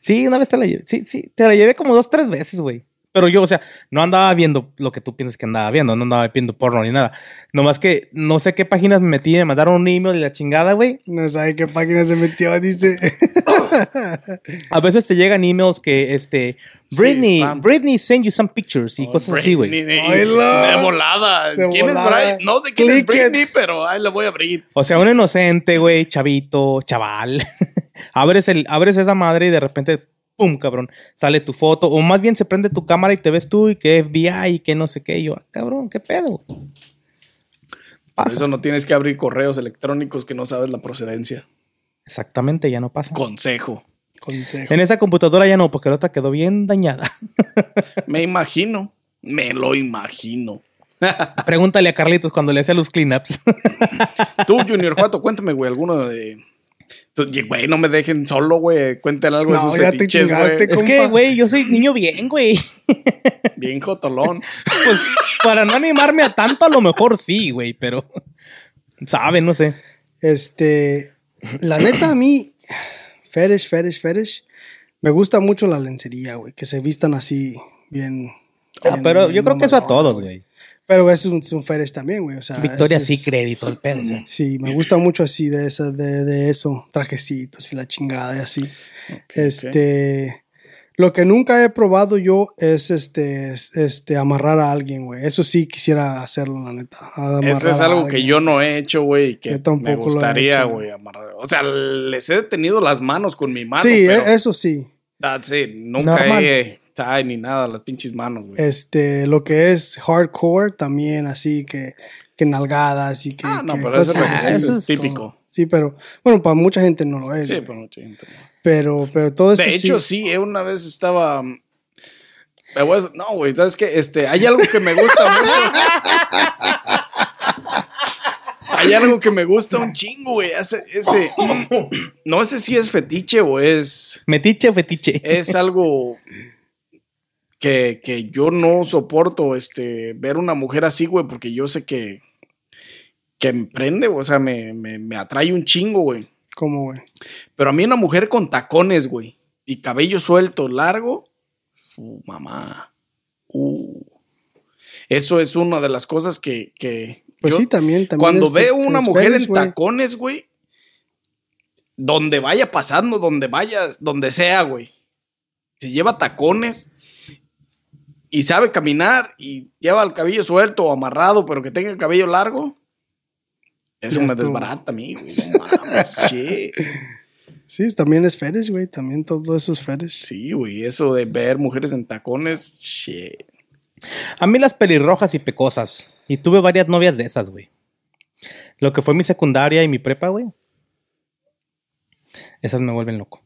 B: Sí, una vez te la llevé. Sí, sí, te la llevé como dos, tres veces, güey. Pero yo, o sea, no andaba viendo lo que tú piensas que andaba viendo, no andaba viendo porno ni nada. Nomás que no sé qué páginas me metí, me mandaron un email y la chingada, güey.
C: No sabe qué página se metió, dice.
B: A veces te llegan emails que, este, Britney. Britney send you some pictures y cosas así, güey.
A: Britney,
C: Oílo.
A: De volada.
C: De
A: ¿Quién
C: volada.
A: es Brian? No sé quién
C: Click
A: es
C: it.
A: Britney, pero ahí la voy a abrir.
B: O sea, un inocente, güey, chavito, chaval. abres, el, abres esa madre y de repente, pum, cabrón, sale tu foto. O más bien se prende tu cámara y te ves tú y que FBI y que no sé qué. Y yo, ah, cabrón, qué pedo.
A: Por
B: Pasa.
A: eso no tienes que abrir correos electrónicos que no sabes la procedencia.
B: Exactamente, ya no pasa.
A: Consejo.
C: Consejo.
B: En esa computadora ya no, porque la otra quedó bien dañada.
A: Me imagino. Me lo imagino.
B: Pregúntale a Carlitos cuando le hacía los cleanups.
A: Tú, Junior Juato, cuéntame, güey, alguno de. Güey, no me dejen solo, güey. Cuenten algo de sus
C: ya te
A: fetiches,
C: chingaste,
B: es que, güey, yo soy niño bien, güey.
A: Bien jotolón.
B: Pues para no animarme a tanto, a lo mejor sí, güey, pero. Sabe, no sé.
C: Este, la neta a mí, fetish, fetish, fetish, me gusta mucho la lencería, güey, que se vistan así bien.
B: Ah,
C: bien-
B: pero
C: bien
B: yo creo que eso a todos, güey.
C: Pero es un, es un fetish también, güey, o sea.
B: Victoria
C: es-
B: sí crédito el pedo. o sea.
C: Sí, me gusta mucho así de, esa, de, de eso, trajecitos y la chingada y así. este, lo que nunca he probado yo es este, es- este, amarrar a alguien, güey. Eso sí quisiera hacerlo, la neta.
A: Eso es algo que yo no he hecho, güey, y que
C: Yo tampoco
A: me
C: lo he
A: gustaría, güey, amarrar. O sea, les he tenido las manos con mi mano.
C: Sí,
A: pero
C: e- eso sí.
A: That's it. Nunca
B: Normal.
A: he tie ni nada, las pinches manos, güey.
C: Este, lo que es hardcore también, así que, que nalgadas y que.
A: Ah, no,
C: que
A: pero eso,
C: cosas
A: es-
C: así.
A: eso
B: eso
A: es
B: es-
A: típico.
C: Sí, pero bueno, para mucha gente no lo es.
A: Sí,
C: güey.
A: pero mucha gente no.
C: pero, pero todo eso
A: De hecho, sí, eh, una vez estaba. mm, me voy a- no, güey, ¿sabes qué? Este, hay algo que me gusta mucho. hay algo que me gusta un chingo, güey. Ese, ese, no sé si es fetiche o es.
B: Metiche o fetiche.
A: Es algo que, que yo no soporto, este, ver una mujer así, güey, porque yo sé que. Que me prende, o sea, me, me, me atrae un chingo, güey.
C: Como, güey.
A: Pero a mí una mujer con tacones, güey, y cabello suelto, largo, uh, mamá. Uh. Eso es una de las cosas que, que
C: Pues
A: yo-
C: sí, también. también
A: cuando veo una mujer en tacones, güey, donde vaya pasando, donde vaya, donde sea, güey. Si lleva tacones y sabe caminar y lleva el cabello suelto o amarrado, pero que tenga el cabello largo, eso
C: Ya
A: me
C: estuvo.
A: desbarata a mí, güey. No mames, shit.
C: Sí, también es fetish, güey. También todo eso es fetish.
A: Sí, güey, eso de ver mujeres en tacones, shit.
B: A mí las pelirrojas y pecosas. Y tuve varias novias de esas, güey. Lo que fue mi secundaria y mi prepa, güey. Esas me vuelven loco.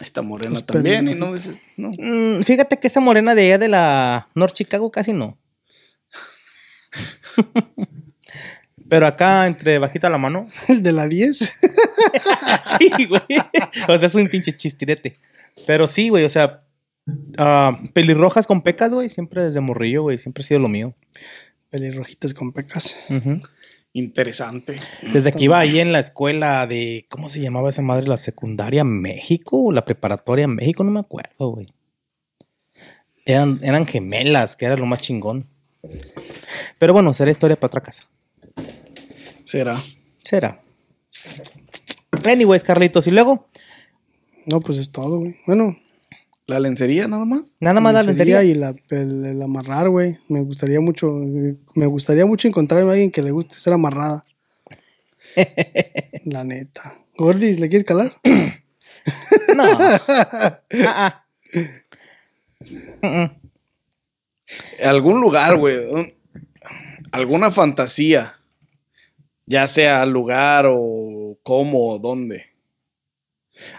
A: Esta morena
C: Pues,
A: también, y no dices, no.
B: Mm, fíjate que esa morena de allá de la North Chicago casi no. Pero acá entre bajita la mano.
C: El de la 10.
B: Sí, güey. O sea, es un pinche chistirete. Pero sí, güey, o sea, ah, pelirrojas con pecas, güey, siempre desde morrillo, güey, siempre ha sido lo mío.
C: Pelirrojitas con pecas.
B: Ujú.
A: Interesante.
B: Desde que iba ahí en la escuela de, ¿cómo se llamaba esa madre? La secundaria México o la preparatoria México, no me acuerdo, güey. Eran, eran gemelas, que era lo más chingón. Pero bueno, será historia para otra casa.
A: Será.
B: Será. Anyways, Carlitos, y luego,
C: No, pues es todo, güey. Bueno,
A: ¿La lencería nada más?
B: nada más la
C: lencería
B: lencería.
C: y la, el, el amarrar, güey. Me gustaría mucho, me gustaría mucho encontrarme a alguien que le guste ser amarrada. la neta. Gordis, ¿le quieres calar?
B: No. Ah, ah.
A: Algún lugar, güey. un- Alguna fantasía. Ya sea lugar o cómo o dónde.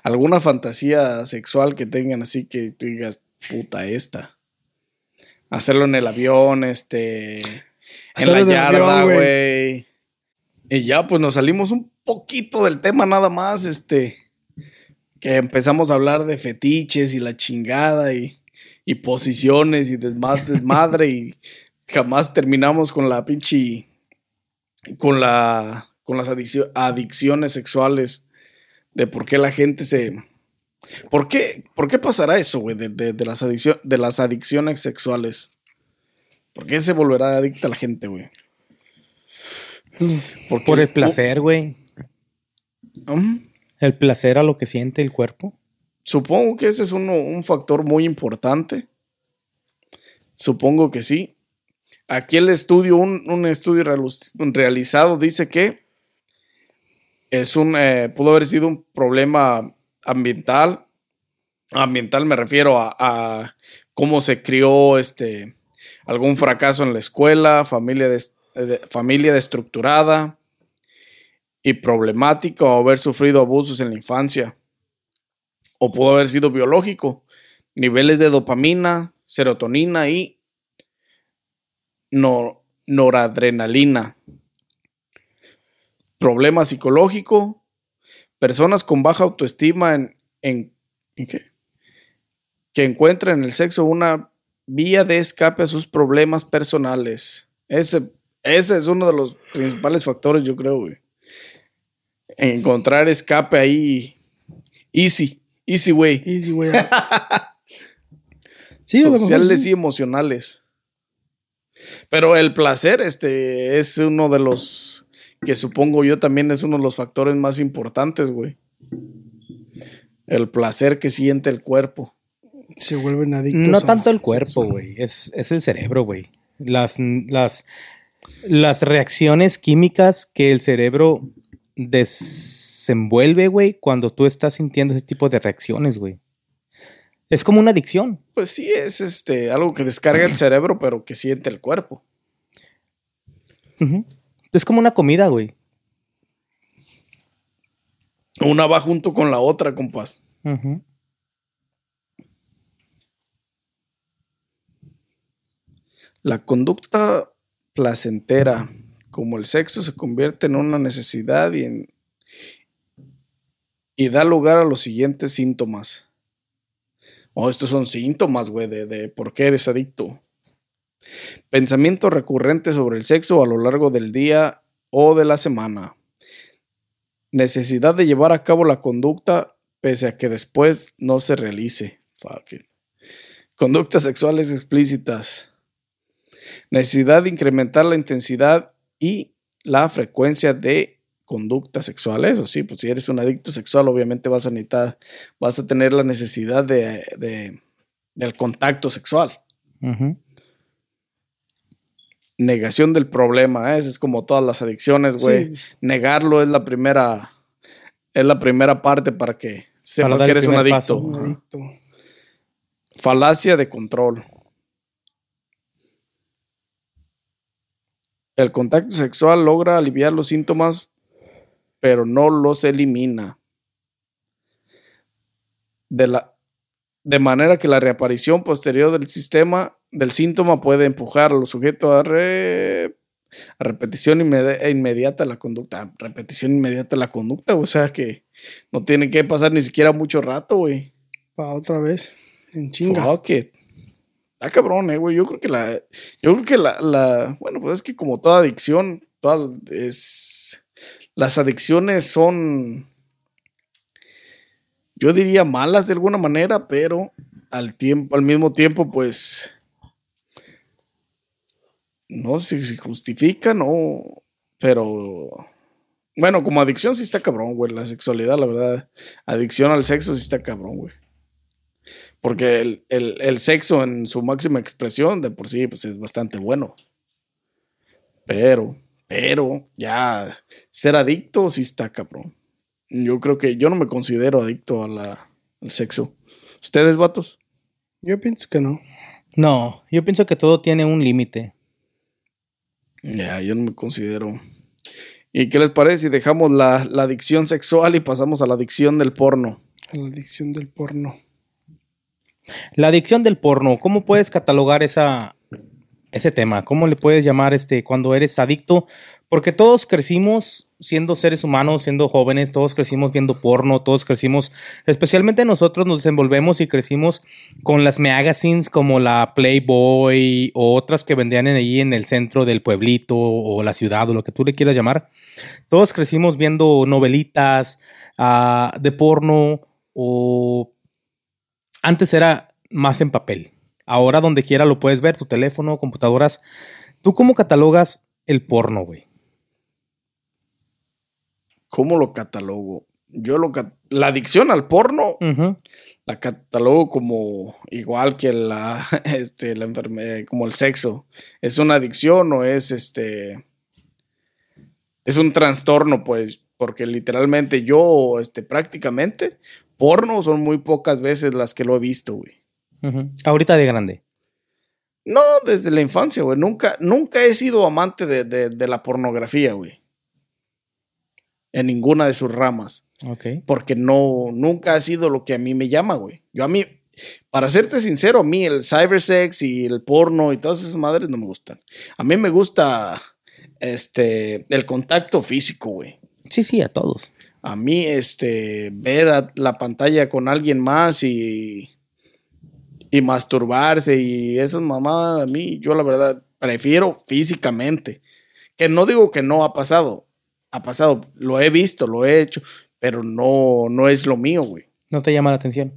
A: Alguna fantasía sexual que tengan así que tú digas, puta esta. Hacerlo en el avión, este. En
C: Hacerlo
A: la
C: en
A: yarda, güey. Y ya, pues nos salimos un poquito del tema nada más, este. Que empezamos a hablar de fetiches y la chingada y, y posiciones y desmadre, desmadre y jamás terminamos con la pinche. con la. con las adiccio- adicciones sexuales. De por qué la gente se. ¿Por qué, por qué pasará eso, güey? De, de- de las adiccio- de las adicciones sexuales. ¿Por qué se volverá adicta la gente, güey? Porque-
B: Por el placer, güey. El placer a lo que siente el cuerpo.
A: Supongo que ese es uno, un factor muy importante. Supongo que sí. Aquí el estudio, un, un estudio reali- realizado dice que es un, eh, pudo haber sido un problema ambiental. Ambiental me refiero a, cómo se crió este, algún fracaso en la escuela, familia, eh, de- familia destructurada y problemática o haber sufrido abusos en la infancia o pudo haber sido biológico. Niveles de dopamina, serotonina y no- noradrenalina. Problema psicológico. Personas con baja autoestima en, en- ¿en qué? que encuentran en el sexo una vía de escape a sus problemas personales. Ese, ese es uno de los principales factores, yo creo, güey. Encontrar escape ahí. Easy. Easy way.
C: Easy, güey. sí,
A: sociales
C: sí.
A: y emocionales. Pero el placer, este, es uno de los que supongo yo también es uno de los factores más importantes, güey. El placer que siente el cuerpo.
C: Se vuelven adictos.
B: No
C: a-
B: tanto el cuerpo, güey. Es, es el cerebro, güey. Las, las, las reacciones químicas que el cerebro desenvuelve, güey, cuando tú estás sintiendo ese tipo de reacciones, güey. Es como una adicción.
A: Pues sí, es este algo que descarga el cerebro, pero que siente el cuerpo.
B: Ujú. Es como una comida, güey.
A: Una va junto con la otra, compás. La conducta placentera, como el sexo, se convierte en una necesidad y, en- y da lugar a los siguientes síntomas. Oh, estos son síntomas, güey, de, de por qué eres adicto. Pensamientos recurrentes sobre el sexo a lo largo del día o de la semana. Necesidad de llevar a cabo la conducta pese a que después no se realice. Conductas sexuales explícitas. Necesidad de incrementar la intensidad y la frecuencia de conductas sexuales. O sí, pues si eres un adicto sexual, obviamente vas a necesitar, vas a tener la necesidad de, de- del contacto sexual.
B: Ujú.
A: Negación del problema, ¿eh? Eso es como todas las adicciones, güey.
C: Sí.
A: Negarlo es la primera, es la primera parte para que sepas que eres un adicto.
B: paso.
C: Un adicto.
A: Falacia de control. El contacto sexual logra aliviar los síntomas, pero no los elimina. De, la, de manera que la reaparición posterior del sistema del síntoma puede empujar a los sujetos a, re- a repetición inmedi- inmediata de la conducta. Repetición inmediata de la conducta, o sea que no tiene que pasar ni siquiera mucho rato, güey.
C: Pa' otra vez. En chinga.
A: Fuck it. Está cabrón, eh, güey. Yo creo que la. Yo creo que la, la. Bueno, pues es que como toda adicción, toda es. Las adicciones son. Yo diría malas de alguna manera, pero al tiempo, al mismo tiempo, pues. No sé si justifican o. Pero. Bueno, como adicción sí está cabrón, güey. La sexualidad, la verdad. Adicción al sexo sí está cabrón, güey. Porque el, el- el sexo en su máxima expresión de por sí pues es bastante bueno. Pero, pero, ya ser adicto sí está cabrón. Yo creo que yo no me considero adicto a la, al sexo. ¿Ustedes, vatos?
C: Yo pienso que no.
B: No, yo pienso que todo tiene un límite.
A: Ya, yo no me considero. ¿Y qué les parece si dejamos la, la adicción sexual y pasamos a la adicción del porno?
C: A la adicción del porno.
B: La adicción del porno, ¿cómo puedes catalogar esa, ese tema? ¿Cómo le puedes llamar este cuando eres adicto? Porque todos crecimos siendo seres humanos, siendo jóvenes, todos crecimos viendo porno, todos crecimos, especialmente nosotros nos desenvolvemos y crecimos con las magazines como la Playboy o otras que vendían en en el centro del pueblito o la ciudad o lo que tú le quieras llamar. Todos crecimos viendo novelitas ah, de porno o antes era más en papel. Ahora donde quiera lo puedes ver, tu teléfono, computadoras. ¿Tú cómo catalogas el porno, güey?
A: ¿Cómo lo catalogo? Yo lo cat- la adicción al porno la catalogo como igual que la, este, la enfermedad, como el sexo. ¿Es una adicción o es este, es un trastorno, pues? Porque literalmente yo, este, prácticamente, porno son muy pocas veces las que lo he visto, güey.
B: Ahorita de grande.
A: No, desde la infancia, güey. Nunca, nunca he sido amante de, de- de la pornografía, güey. En ninguna de sus ramas.
B: Ok.
A: porque no, nunca ha sido lo que a mí me llama, güey. Yo a mí, para serte sincero, a mí el cybersex y el porno y todas esas madres no me gustan. A mí me gusta, este, el contacto físico, güey.
B: Sí, sí, a todos.
A: A mí, este, ver a la pantalla con alguien más y, y masturbarse y esas mamadas, a mí, yo la verdad, prefiero físicamente. Que no digo que no ha pasado. Ha pasado, lo he visto, lo he hecho, pero no, no es lo mío, güey.
B: ¿No te llama la atención?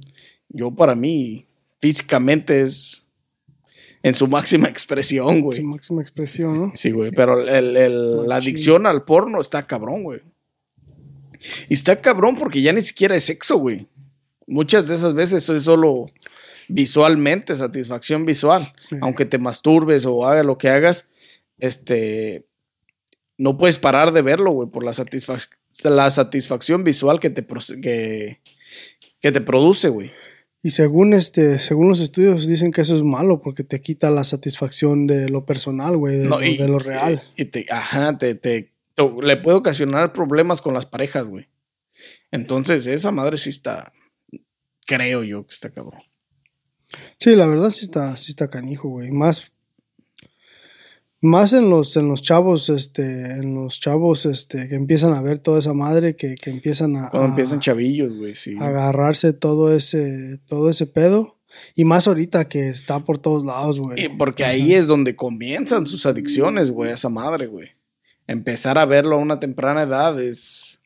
A: Yo para mí, físicamente es en su máxima expresión,
C: Su
A: güey.
C: máxima expresión, ¿no?
A: Sí, güey, pero el- el- la adicción al porno está cabrón, güey. Y está cabrón porque ya ni siquiera es sexo, güey. Muchas de esas veces es solo visualmente, satisfacción visual.
C: Sí.
A: Aunque te masturbes o haga lo que hagas, este, no puedes parar de verlo, güey, por la, satisfac- la satisfacción visual que te, que, que te produce, güey.
C: Y según este, según los estudios dicen que eso es malo porque te quita la satisfacción de lo personal, güey, de,
A: No,
C: lo-
A: y-
C: de lo real.
A: Y te, ajá, te, te, te- le puede ocasionar problemas con las parejas, güey. Entonces, esa madre sí está, creo yo que está cabrón.
C: Sí, la verdad sí está, sí está canijo, güey. Más, más en los, en los chavos, este, en los chavos, este, que empiezan a ver toda esa madre, que, que empiezan a,
A: Cuando
C: a-
A: empiezan chavillos, güey, sí.
C: a agarrarse todo ese, todo ese pedo. Y más ahorita que está por todos lados, güey.
A: Y porque ahí es donde comienzan sus adicciones, güey, a esa madre, güey. Empezar a verlo a una temprana edad es.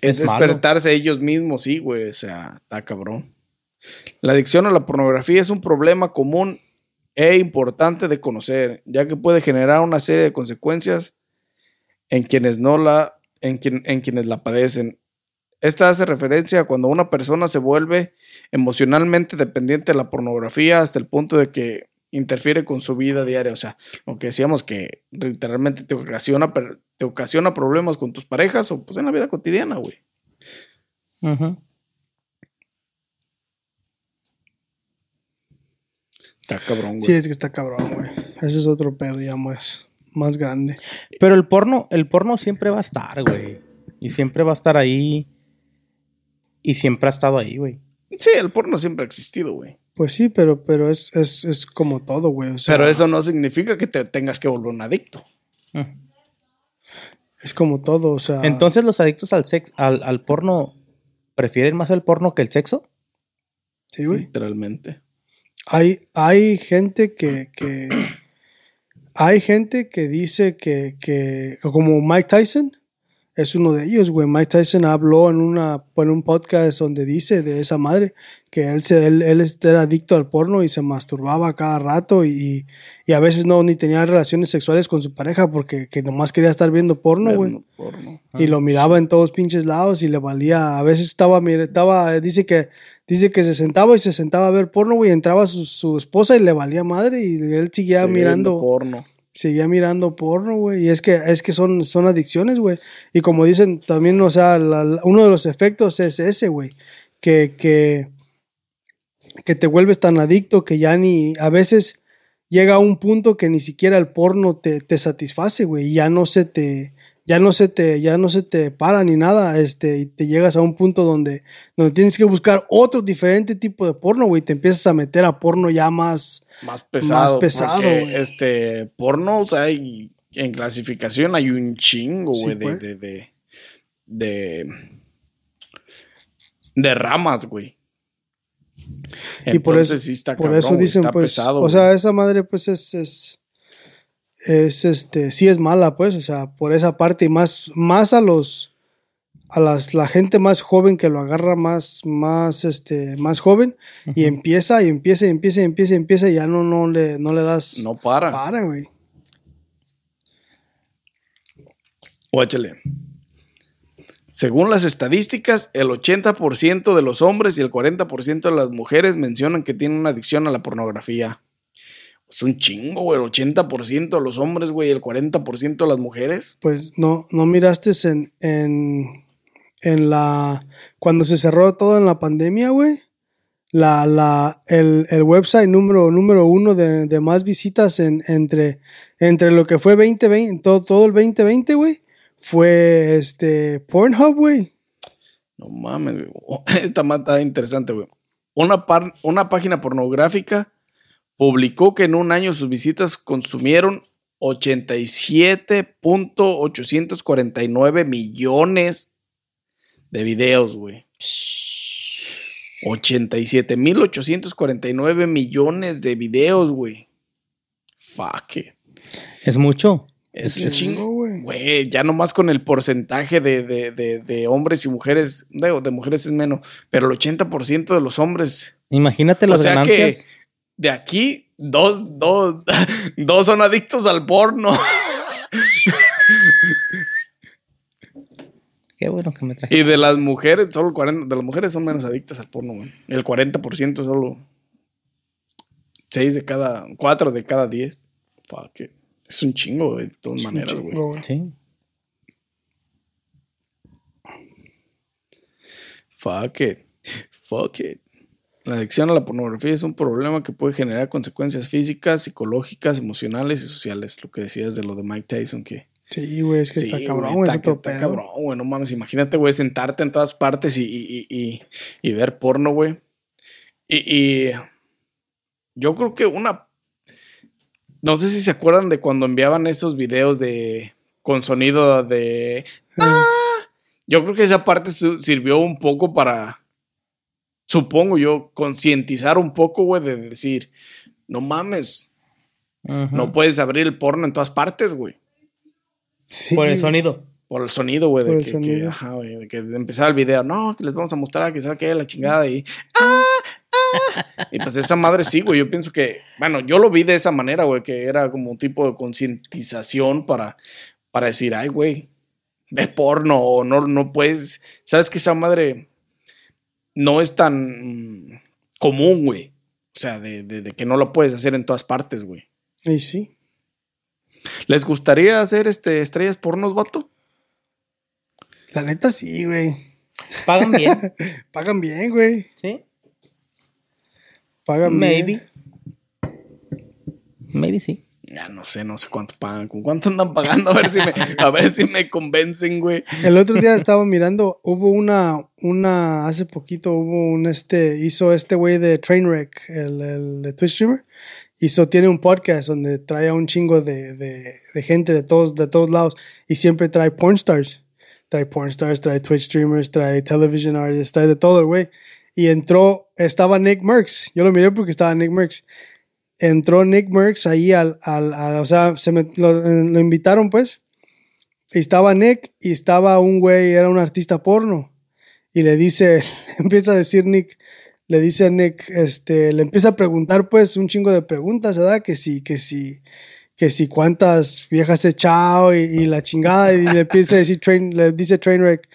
A: Es,
B: Es malo.
A: despertarse ellos mismos, sí, güey. O sea, está cabrón. La adicción a la pornografía es un problema común e importante de conocer, ya que puede generar una serie de consecuencias en quienes no la, en, en quienes la padecen. Esta hace referencia a cuando una persona se vuelve emocionalmente dependiente de la pornografía hasta el punto de que interfiere con su vida diaria. O sea, lo que decíamos que literalmente te ocasiona, te ocasiona problemas con tus parejas o pues en la vida cotidiana, güey.
B: Ujú.
A: Está cabrón, güey.
C: Sí, es que está cabrón, güey. Ese es otro pedo ya más, más grande.
B: Pero el porno, el porno siempre va a estar, güey. Y siempre va a estar ahí. Y siempre ha estado ahí, güey.
A: Sí, el porno siempre ha existido, güey.
C: Pues sí, pero, pero es, es, es como todo, güey. O sea,
A: Pero eso no significa que te tengas que volver un adicto.
C: es como todo, o sea.
B: Entonces los adictos al sex, al, al porno, ¿prefieren más el porno que el sexo?
C: Sí, güey.
A: Literalmente.
C: Hay, hay gente que, que hay gente que dice que, que como Mike Tyson es uno de ellos, güey. Mike Tyson habló en una en un podcast donde dice de esa madre que él se él, él era adicto al porno y se masturbaba cada rato y, y a veces no ni tenía relaciones sexuales con su pareja porque que nomás quería estar viendo porno, güey. Y lo miraba en todos pinches lados y le valía. A veces estaba, estaba, dice que, dice que se sentaba y se sentaba a ver porno, güey. Entraba su, su esposa y le valía madre y él seguía
A: Seguir
C: mirando,
A: porno.
C: Seguía mirando porno, güey. Y es que, es que son, son adicciones, güey. Y como dicen también, o sea, la- uno de los efectos es ese, güey. Que, que, que te vuelves tan adicto que ya ni, a veces llega a un punto que ni siquiera el porno te, te satisface, güey. Y ya no se te, ya no se te, ya no se te para ni nada, este, y te llegas a un punto donde, donde tienes que buscar otro diferente tipo de porno, güey. Te empiezas a meter a porno ya más,
A: Más pesado.
C: pesado,
A: porque,
C: güey.
A: Este, pornos hay. En clasificación hay un chingo,
C: Sí,
A: güey, de,
C: pues.
A: de, de, de. de ramas, güey.
C: y por eso,
A: sí está
C: por
A: cabrón,
C: eso dicen,
A: está
C: pues,
A: pesado,
C: o
A: güey.
C: sea, esa madre, pues, es, es, es, este, sí es mala, pues, o sea, por esa parte y más, más a los, a las, la gente más joven que lo agarra más, más, este, más joven y empieza y empieza y empieza y empieza y empieza y ya no, no le, no le das
A: no para.
C: para, güey.
A: Guáchale. Según las estadísticas, el 80% de los hombres y el 40% de las mujeres mencionan que tienen una adicción a la pornografía. Es un chingo, güey. El 80% de los hombres, güey, y el 40% de las mujeres.
C: Pues no, no miraste en, en, en la, cuando se cerró todo en la pandemia, güey. La, la, el, el website número, número uno de, de más visitas en, entre, entre lo que fue 2020, todo, todo el 2020, güey, fue este Pornhub, güey.
A: No mames, güey. Esta mata interesante, güey. Una, par- una página pornográfica publicó que en un año sus visitas consumieron 87.849 millones de videos, güey. 87.849 millones de videos, güey. Fuck it.
B: Es mucho.
A: Es
C: Es
A: un chingo,
C: güey.
A: Güey, ya nomás con el porcentaje de, de- de- de hombres y mujeres, de, de mujeres es menos, pero el 80% de los hombres.
B: Imagínate
A: O
B: las
A: sea
B: ganancias.
A: que de aquí, dos, dos, dos son adictos al porno.
B: Qué bueno que me traje.
A: Y de las mujeres, solo el 40, de las mujeres son menos adictas al porno, güey. El 40% solo 6 de cada, 4 de cada 10. Fuck it. Es un chingo, güey, de todas
C: Es un
A: maneras, güey.
C: chingo, güey.
B: Sí.
A: Fuck it. Fuck it. La adicción a la pornografía es un problema que puede generar consecuencias físicas, psicológicas, emocionales y sociales. Lo que decías de lo de Mike Tyson, que
C: Sí, güey, es que
A: Sí,
C: está cabrón, güey, es
A: está- está cabrón, güey, no mames, imagínate, güey, sentarte en todas partes y, y- y- y- ver porno, güey. Y, yo creo que una... No sé si se acuerdan de cuando enviaban esos videos de... con sonido de... ¡Ah! Yo creo que esa parte sirvió un poco para... Supongo yo, concientizar un poco, güey, de decir, no mames, no puedes abrir el porno en todas partes, güey.
C: Sí.
B: Por el sonido.
A: Por el sonido, güey, de que,
C: sonido.
A: que, ajá, güey, de que empezaba el video, no, que les vamos a mostrar que sabe qué, la chingada y ¡ah! ¡ah! Y pues esa madre sí, güey, yo pienso que, bueno, yo lo vi de esa manera, güey, que era como un tipo de concientización para, para decir, ay, güey, ves porno o no, no puedes, sabes que esa madre no es tan mm, común, güey. O sea, de, de- de que no lo puedes hacer en todas partes, güey.
C: Y sí.
A: ¿Les gustaría hacer este estrellas pornos, vato?
C: La neta sí, güey.
B: Pagan bien.
C: Pagan bien, güey.
B: ¿Sí?
C: Pagan
B: Maybe.
C: bien.
B: Maybe sí.
A: Ya no sé, no sé cuánto pagan, con cuánto andan pagando, a ver si me, a ver si me convencen, güey.
C: El otro día estaba mirando, hubo una, una, hace poquito hubo un este, hizo este güey de Trainwreck, el, el Twitch streamer, hizo, tiene un podcast donde trae a un chingo de, de, gente de todos, de todos lados y siempre trae porn stars. Trae porn stars, trae Twitch streamers, trae television artists, trae de todo el güey. Y entró, estaba Nick Merckx. Yo lo miré porque estaba Nick Merckx. Entró Nick Merckx ahí al, al, al- o sea, se me, lo, lo invitaron pues. Y estaba Nick y estaba un güey, era un artista porno. Y le dice, empieza a decir Nick, le dice a Nick, este, le empieza a preguntar pues un chingo de preguntas, ¿verdad? Que si, que si, que si cuántas viejas he echado y, y la chingada. Y le empieza a decir, train, le dice Trainwreck,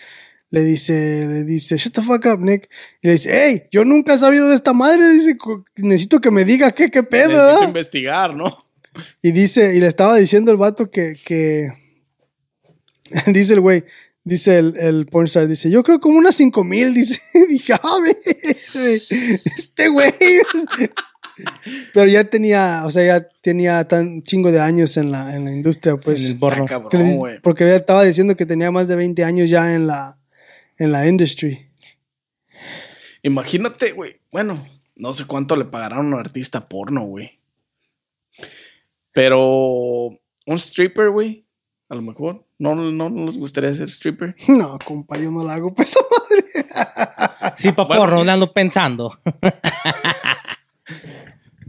C: le dice, le dice, shut the fuck up, Nick. Y le dice, hey, yo nunca he sabido de esta madre. Dice, "cu- necesito que me diga qué, qué pedo,
A: Necesito
C: ¿verdad?
A: investigar, ¿no?
C: Y dice, y le estaba diciendo el vato que, que dice el güey, dice el, el pornstar, dice, yo creo como unas cinco mil, dice, dije, "Ah, ve, este güey. Pero ya tenía, o sea, ya tenía tan chingo de años en la, en la industria, pues.
B: En el
C: le
A: cabrón, güey.
C: porque ya estaba diciendo que tenía más de 20 años ya en la, en la industry.
A: Imagínate, güey. Bueno, no sé cuánto le pagarán a un artista porno, güey. Pero un stripper, güey, a lo mejor. No, no, no les gustaría ser stripper.
C: No, compa, yo no la hago, pues, madre.
B: Sí, pa'
A: Bueno.
B: porno, ando pensando.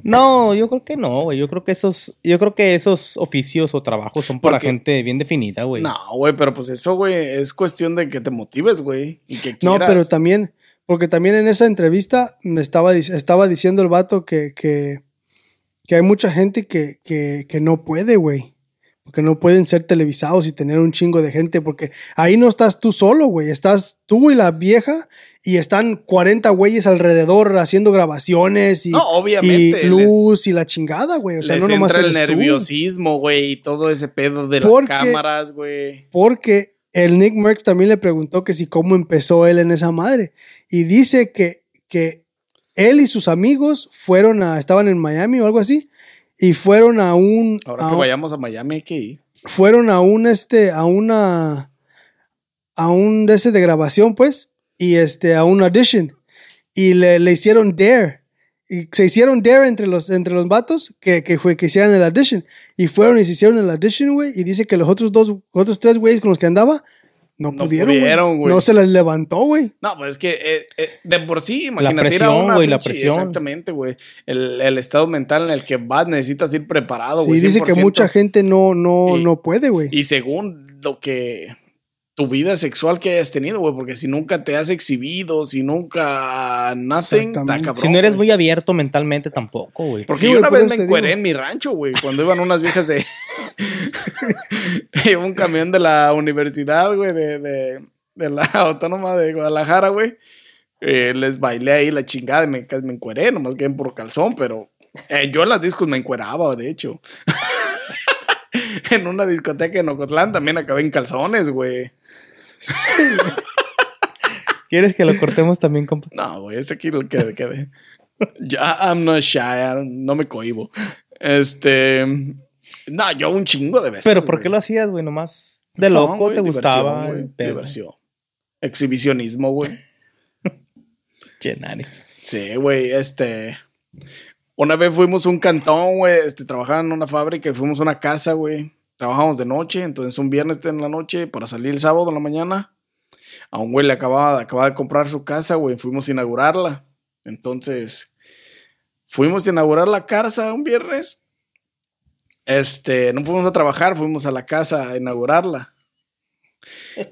B: no, yo creo que no, güey. Yo creo que esos, yo creo que esos oficios o trabajos son para
A: Porque-
B: gente bien definida, güey.
A: No, güey, pero pues eso, güey, es cuestión de que te motives, güey. Y que
C: No,
A: quieras.
C: pero también, porque también en esa entrevista me estaba, estaba diciendo el vato que, que, que hay mucha gente que, que, que no puede, güey. Porque no pueden ser televisados y tener un chingo de gente, porque ahí no estás tú solo, güey. Estás tú y la vieja y están 40 güeyes alrededor haciendo grabaciones y,
A: No, obviamente,
C: y
A: les-
C: luz y la chingada, güey. O sea,
A: Les
C: no nomás
A: entra el nerviosismo, güey, y todo ese pedo de
C: Porque-
A: las cámaras, güey.
C: Porque el Nick Merckx también le preguntó que si cómo empezó él en esa madre. Y dice que, que él y sus amigos fueron a, estaban en Miami o algo así, y fueron a un,
A: Ahora
C: a,
A: que vayamos a Miami hay que ir.
C: fueron a un, este, a una, a un de ese de grabación, pues, y este, a un audition. Y le, le hicieron dare. Y se hicieron dare entre los, entre los vatos que, que fue que hicieran el audition. Y fueron y se hicieron el audition, güey. Y dice que los otros dos, otros tres güeyes con los que andaba, no,
A: No
C: pudieron,
A: pudieron,
C: güey. No se les levantó, güey.
A: No, pues es que eh, eh, de por sí, imagínate ir a
B: presión,
A: una
B: güey, la presión.
A: Exactamente, güey. El, el estado mental en el que vas necesitas ir preparado,
C: Sí,
A: güey.
C: dice que
A: 100%.
C: mucha gente no, no,
A: Y-
C: no puede, güey.
A: Y según lo que tu vida sexual que hayas tenido, güey, porque si nunca te has exhibido, si nunca nothing, está
C: Exactamente.
A: cabrón.
B: si no eres muy abierto mentalmente tampoco, güey.
A: Porque
C: Sí,
A: yo una vez me encueré en mi rancho, güey, cuando iban unas viejas de. Iba un camión de la universidad, güey, de, de, de la Autónoma de Guadalajara, güey. Eh, les bailé ahí la chingada y me, me encueré, nomás que por calzón, pero eh, yo en las discos me encueraba, de hecho. en una discoteca en Ocotlán también acabé en calzones, güey.
B: ¿Quieres que lo cortemos también, compa?
A: No, güey, ese aquí lo quede, quede. Ya, I'm not shy, no me cohibo. Este. No, yo un chingo de veces.
B: Pero ¿por qué
A: güey.
B: lo hacías, güey? Nomás de
A: No,
B: loco,
A: güey,
B: te gustaba.
A: diversión, güey. Diversión. Exhibicionismo, güey.
B: Chenares.
A: Sí, güey, este. Una vez fuimos a un cantón, güey, este, trabajaba en una fábrica y fuimos a una casa, güey. Trabajamos de noche, entonces un viernes en la noche para salir el sábado en la mañana. A un güey le acababa, acababa de comprar su casa, güey, fuimos a inaugurarla. Entonces, fuimos a inaugurar la casa un viernes. Este, no fuimos a trabajar, fuimos a la casa a inaugurarla.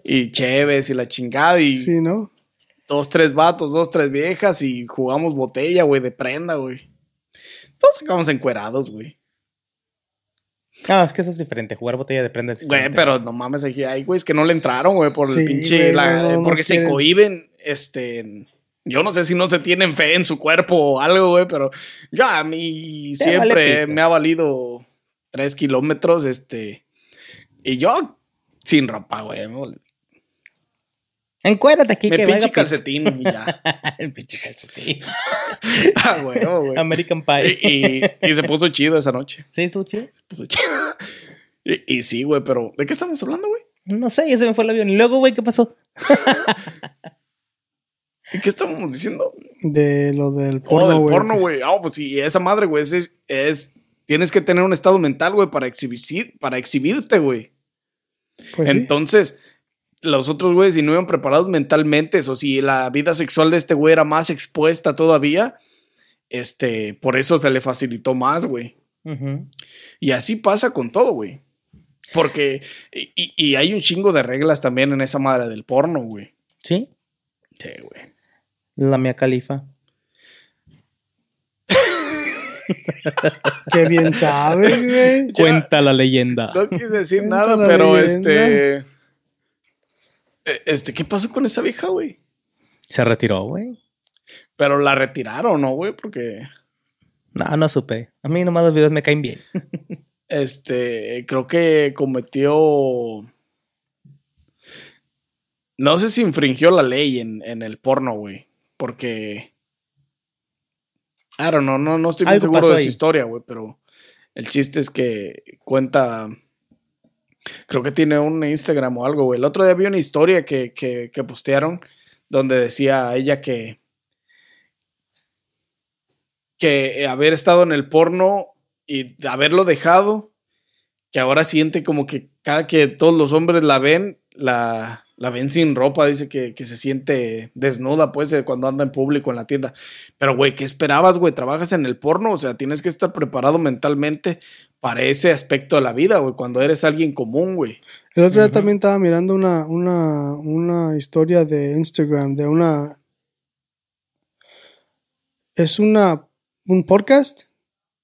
A: Y chéves y la chingada y
C: Sí, ¿no?
A: dos, tres vatos, dos, tres viejas y jugamos botella, güey, de prenda, güey. Todos acabamos encuerados, güey.
B: Ah, es que eso es diferente. Jugar botella de prenda es
A: Güey, pero no mames, aquí hay güeyes que no le entraron, güey, por el pinche.
C: güey,
A: la-
C: no, no, no
A: porque se
C: quieren.
A: cohiben, este. Yo no sé si no se tienen fe en su cuerpo o algo, güey, pero ya a mí
B: Te
A: siempre
B: vale
A: me ha valido tres kilómetros, este. Y yo sin ropa, güey.
B: Encuérdate aquí
A: me
B: que
A: pinche calcetín y ya.
B: El pinche calcetín.
A: Ah, güey, oh, güey.
B: American Pie.
A: Y, y- y se puso chido esa noche.
B: ¿Sí estuvo chido?
A: Se puso chido. Y, y sí, güey, pero ¿de qué estamos hablando, güey?
B: No sé, ya se me fue el avión. Y luego, güey, ¿qué pasó?
A: ¿Y qué estamos diciendo?
C: De lo del
A: Oh,
C: porno,
A: del
C: güey.
A: porno,
C: pues.
A: güey. Ah, pues sí, esa madre, güey, es, es- Tienes que tener un estado mental, güey, para exhibir, para exhibirte, güey.
C: Pues sí.
A: Entonces, los otros güeyes, si no iban preparados mentalmente, o si la vida sexual de este güey era más expuesta todavía, este, por eso se le facilitó más, güey. Y así pasa con todo, güey. Porque, y, y- y hay un chingo de reglas también en esa madre del porno, güey.
B: ¿Sí?
A: Sí, güey.
B: La mía califa.
C: Qué bien sabes, güey.
A: Ya.
B: Cuenta la leyenda.
A: No quise decir
C: Cuenta
A: nada, pero
C: leyenda.
A: este. eh, Este, ¿qué pasó con esa vieja, güey?
B: Se retiró, güey.
A: Pero la retiraron, ¿no, güey? Porque,
B: No, no supe. A mí nomás los videos me caen bien.
A: este, creo que cometió. No sé si infringió la ley en, en el porno, güey. Porque. I don't know, no, no estoy bien
B: Algo
A: seguro de su historia, güey, pero el chiste es que cuenta. Creo que tiene un Instagram o algo, güey. El otro día vi una historia que, que, que postearon donde decía ella que. que haber estado en el porno y haberlo dejado, que ahora siente como que cada que todos los hombres la ven, la, la ven sin ropa, dice que, que se siente desnuda, pues, eh, cuando anda en público en la tienda. Pero, güey, ¿qué esperabas, güey? ¿Trabajas en el porno? O sea, tienes que estar preparado mentalmente para ese aspecto de la vida, güey, cuando eres alguien común, güey.
C: El otro día también estaba mirando una, una, una historia de Instagram de una. Es una un podcast.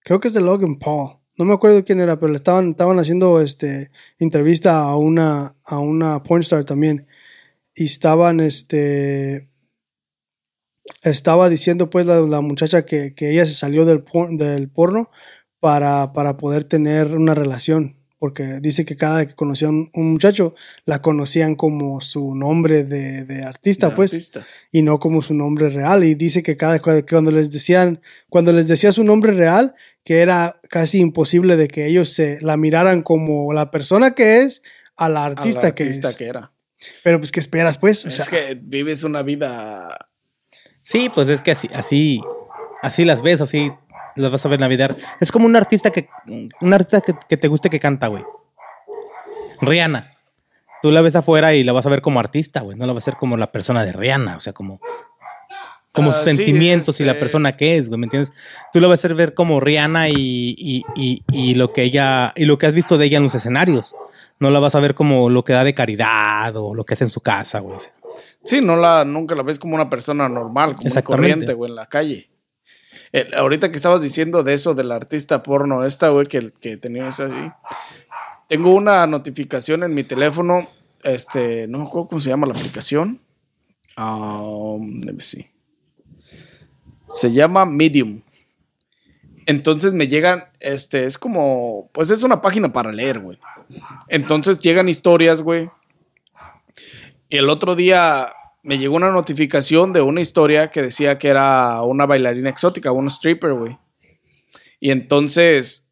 C: Creo que es de Logan Paul. No me acuerdo quién era, pero le estaban, estaban haciendo este entrevista a una, a una pornstar también. Y estaban este. Estaba diciendo pues la, muchacha que, que ella se salió del, por- del porno para, para poder tener una relación. Porque dice que cada vez que conocía a un, un muchacho, la conocían como su nombre de, de artista,
A: De
C: pues,
A: artista.
C: y no como su nombre real. Y dice que cada que cuando les decían, cuando les decía su nombre real, que era casi imposible de que ellos se la miraran como la persona que es a la
A: A la
C: artista, que
A: artista
C: es.
A: que era.
C: Pero pues, ¿qué esperas, pues? O sea,
A: es que vives una vida
B: Sí, pues es que así, así, así las ves, así las vas a ver navidad. Es como un artista que, un artista que, que te guste que canta, güey. Rihanna. Tú la ves afuera y la vas a ver como artista, güey. No la vas a ver como la persona de Rihanna, o sea, como, como
A: Ah,
B: sus
A: sí,
B: sentimientos y la
A: este-
B: persona que es, güey, ¿me entiendes? Tú la vas a hacer ver como Rihanna y, y, y, y lo que ella, y lo que has visto de ella en los escenarios. No la vas a ver como lo que da de caridad o lo que hace en su casa, güey.
A: Sí, no la, nunca la ves como una persona normal, como corriente, güey, en la calle. El- ahorita que estabas diciendo de eso del artista porno, esta, güey, que, que tenía esa así. Tengo una notificación en mi teléfono, este, no me acuerdo cómo se llama la aplicación. Um, let me see. Se llama Medium. Entonces me llegan, este, es como, pues es una página para leer, güey. Entonces llegan historias, güey. Y el otro día me llegó una notificación de una historia que decía que era una bailarina exótica, una stripper, güey. Y entonces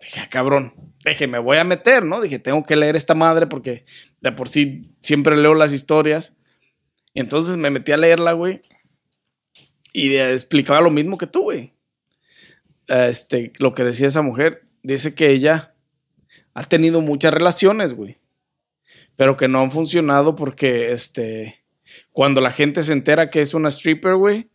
A: dije, "Ah, cabrón, dije, me voy a meter, ¿no? Dije, tengo que leer esta madre porque de por sí siempre leo las historias. Y entonces me metí a leerla, güey. Y explicaba lo mismo que tú, güey. Este, lo que decía esa mujer, dice que ella ha tenido muchas relaciones, güey. Pero que no han funcionado porque, este, cuando la gente se entera que es una stripper, güey,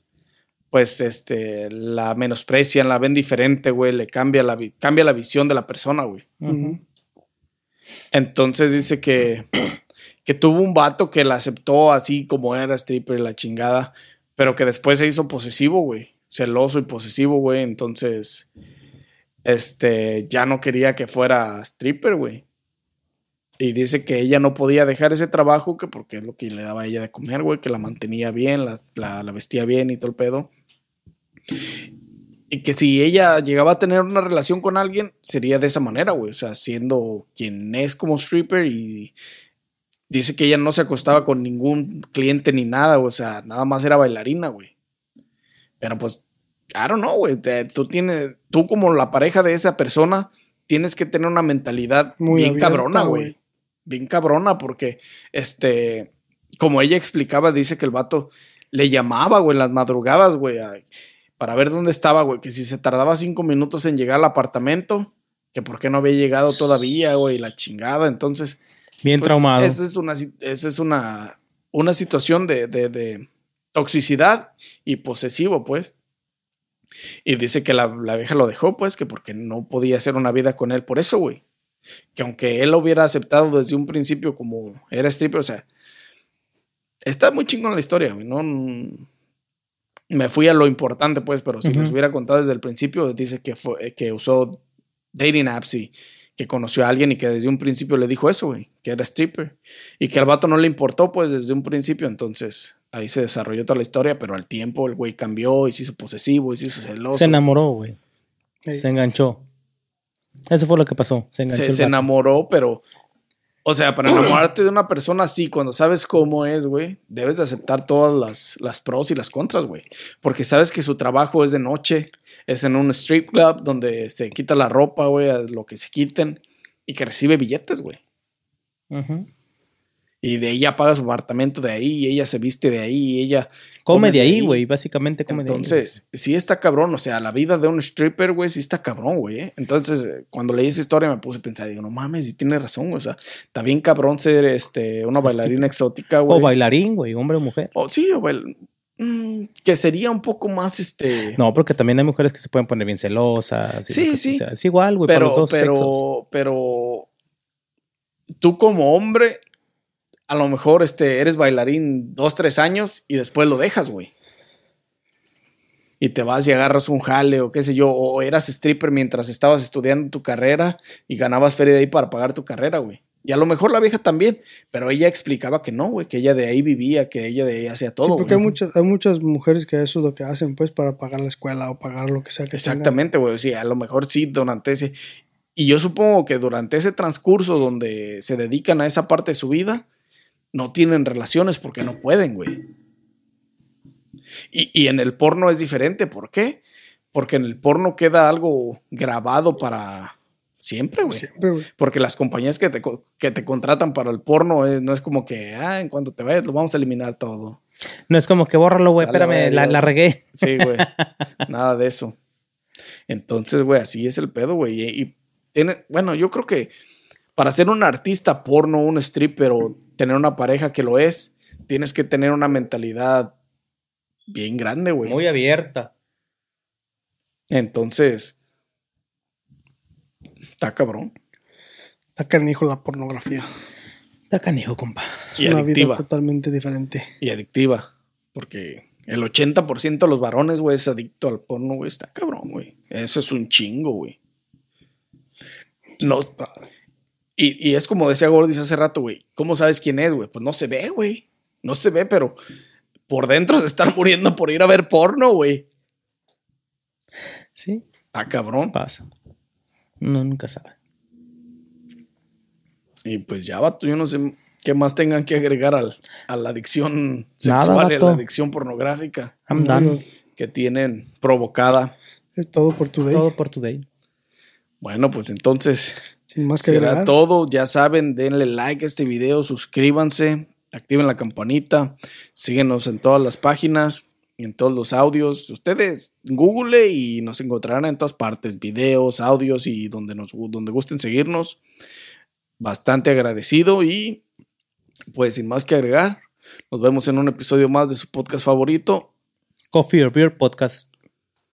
A: pues, este, la menosprecian, la ven diferente, güey, le cambia la, cambia la visión de la persona, güey. Entonces dice que, que tuvo un vato que la aceptó así como era stripper y la chingada, pero que después se hizo posesivo, güey. Celoso y posesivo, güey. Entonces, este, ya no quería que fuera stripper, güey. Y dice que ella no podía dejar ese trabajo, que porque es lo que le daba a ella de comer, güey, que la mantenía bien, la, la- la vestía bien y todo el pedo. Y que si ella llegaba a tener una relación con alguien, sería de esa manera, güey. O sea, siendo quien es como stripper y dice que ella no se acostaba con ningún cliente ni nada, o sea, nada más era bailarina, güey. Pero pues, claro, no, güey. Tú tienes, tú como la pareja de esa persona, tienes que tener una mentalidad
C: Muy
A: bien
C: abierta,
A: cabrona,
C: güey.
A: Bien cabrona, porque, este, como ella explicaba, dice que el vato le llamaba, güey, en las madrugadas, güey, para ver dónde estaba, güey, que si se tardaba cinco minutos en llegar al apartamento, que por qué no había llegado todavía, güey, la chingada. Entonces,
B: Bien
A: pues,
B: traumado.
A: Eso es una, eso es una, una situación de, de- de toxicidad y posesivo, pues. Y dice que la, la vieja lo dejó, pues, que porque no podía hacer una vida con él por eso, güey. Que aunque él lo hubiera aceptado desde un principio como era stripper, o sea, está muy chingón la historia, güey. No, me fui a lo importante, pues, pero si
B: Ujú.
A: les hubiera contado desde el principio, dice que, fue, que usó dating apps y que conoció a alguien y que desde un principio le dijo eso, güey, que era stripper. Y que al vato no le importó, pues, desde un principio. Entonces, ahí se desarrolló toda la historia, pero al tiempo el güey cambió y se hizo posesivo y se hizo celoso.
B: Se enamoró, güey.
C: Ey.
B: Se enganchó. Eso fue lo que pasó. Se
A: se, enamoró, pero, o sea, para enamorarte de una persona así, cuando sabes cómo es, güey, debes de aceptar todas las, las pros y las contras, güey. Porque sabes que su trabajo es de noche, es en un strip club donde se quita la ropa, güey, a lo que se quiten, y que recibe billetes, güey.
B: Ujú.
A: Y de ella paga su apartamento de ahí, y ella se viste de ahí, y ella...
B: Come de ahí, güey. Básicamente come de ahí.
A: Entonces, sí está cabrón, o sea, la vida de un stripper, güey, sí está cabrón, güey. ¿eh? Entonces, eh, cuando leí esa historia me puse a pensar, digo, no mames, y tiene razón, o sea, está bien cabrón ser este, una bailarina exótica, güey.
B: O bailarín, güey. Hombre o mujer.
A: O sí, o bail- mm, que sería un poco más, este...
B: No, porque también hay mujeres que se pueden poner bien celosas.
A: Sí,
B: que-
A: sí.
B: o sea, es igual, güey, para
A: pero,
B: los dos
A: pero,
B: sexos.
A: pero, tú como hombre, a lo mejor este, eres bailarín dos, tres años y después lo dejas, güey. Y te vas y agarras un jale o qué sé yo, o eras stripper mientras estabas estudiando tu carrera y ganabas feria de ahí para pagar tu carrera, güey. Y a lo mejor la vieja también, pero ella explicaba que no, güey, que ella de ahí vivía, que ella de ahí hacía todo.
C: Sí, porque hay muchas, hay muchas mujeres que eso es lo que hacen, pues, para pagar la escuela o pagar lo que sea que.
A: Exactamente, güey. Sí, a lo mejor sí, durante ese. Y yo supongo que durante ese transcurso donde se dedican a esa parte de su vida, no tienen relaciones porque no pueden, güey. Y, y en el porno es diferente. ¿Por qué? Porque en el porno queda algo grabado para siempre, güey.
C: Siempre, güey.
A: Porque las compañías que te, que te contratan para el porno eh, no es como que, ah, en cuanto te vayas, lo vamos a eliminar todo.
B: No es como que bórralo, güey.
A: Sale,
B: Espérame,
A: güey,
B: la,
A: Dios.
B: la regué.
A: Sí, güey. Nada de eso. Entonces, güey, así es el pedo, güey. Y, y tiene, bueno, yo creo que para ser un artista porno, un stripper o tener una pareja que lo es, tienes que tener una mentalidad bien grande, güey.
B: Muy abierta.
A: Entonces, está cabrón.
C: Está canijo la pornografía.
B: Está canijo, compa.
C: Es
A: Y
C: una
A: adictiva.
C: vida totalmente diferente.
A: Y adictiva. Porque el 80% de los varones, güey, es adicto al porno, güey. Está cabrón, güey. Eso es un chingo, güey. No, Y, y es como decía Gordis hace rato, güey. ¿Cómo sabes quién es, güey? Pues no se ve, güey. No se ve, pero por dentro se están muriendo por ir a ver porno, güey.
B: Sí,
A: Está cabrón.
B: pasa. Uno nunca sabe.
A: Y pues ya, vato, yo no sé ¿Qué más tengan que agregar al, a la adicción
B: Nada,
A: sexual y a la adicción pornográfica
B: I'm
C: No,
B: done.
C: no,
A: que tienen provocada?
C: Es todo por tu day.
B: Todo por today.
A: Bueno, pues entonces
C: más que
A: será
C: agregar.
A: todo. Ya saben, denle like a este video, suscríbanse, activen la campanita, síguenos en todas las páginas y en todos los audios. Ustedes google y nos encontrarán en todas partes, videos, audios y donde nos donde gusten seguirnos. Bastante agradecido y pues sin más que agregar, nos vemos en un episodio más de su podcast favorito.
B: Coffee or Beer Podcast.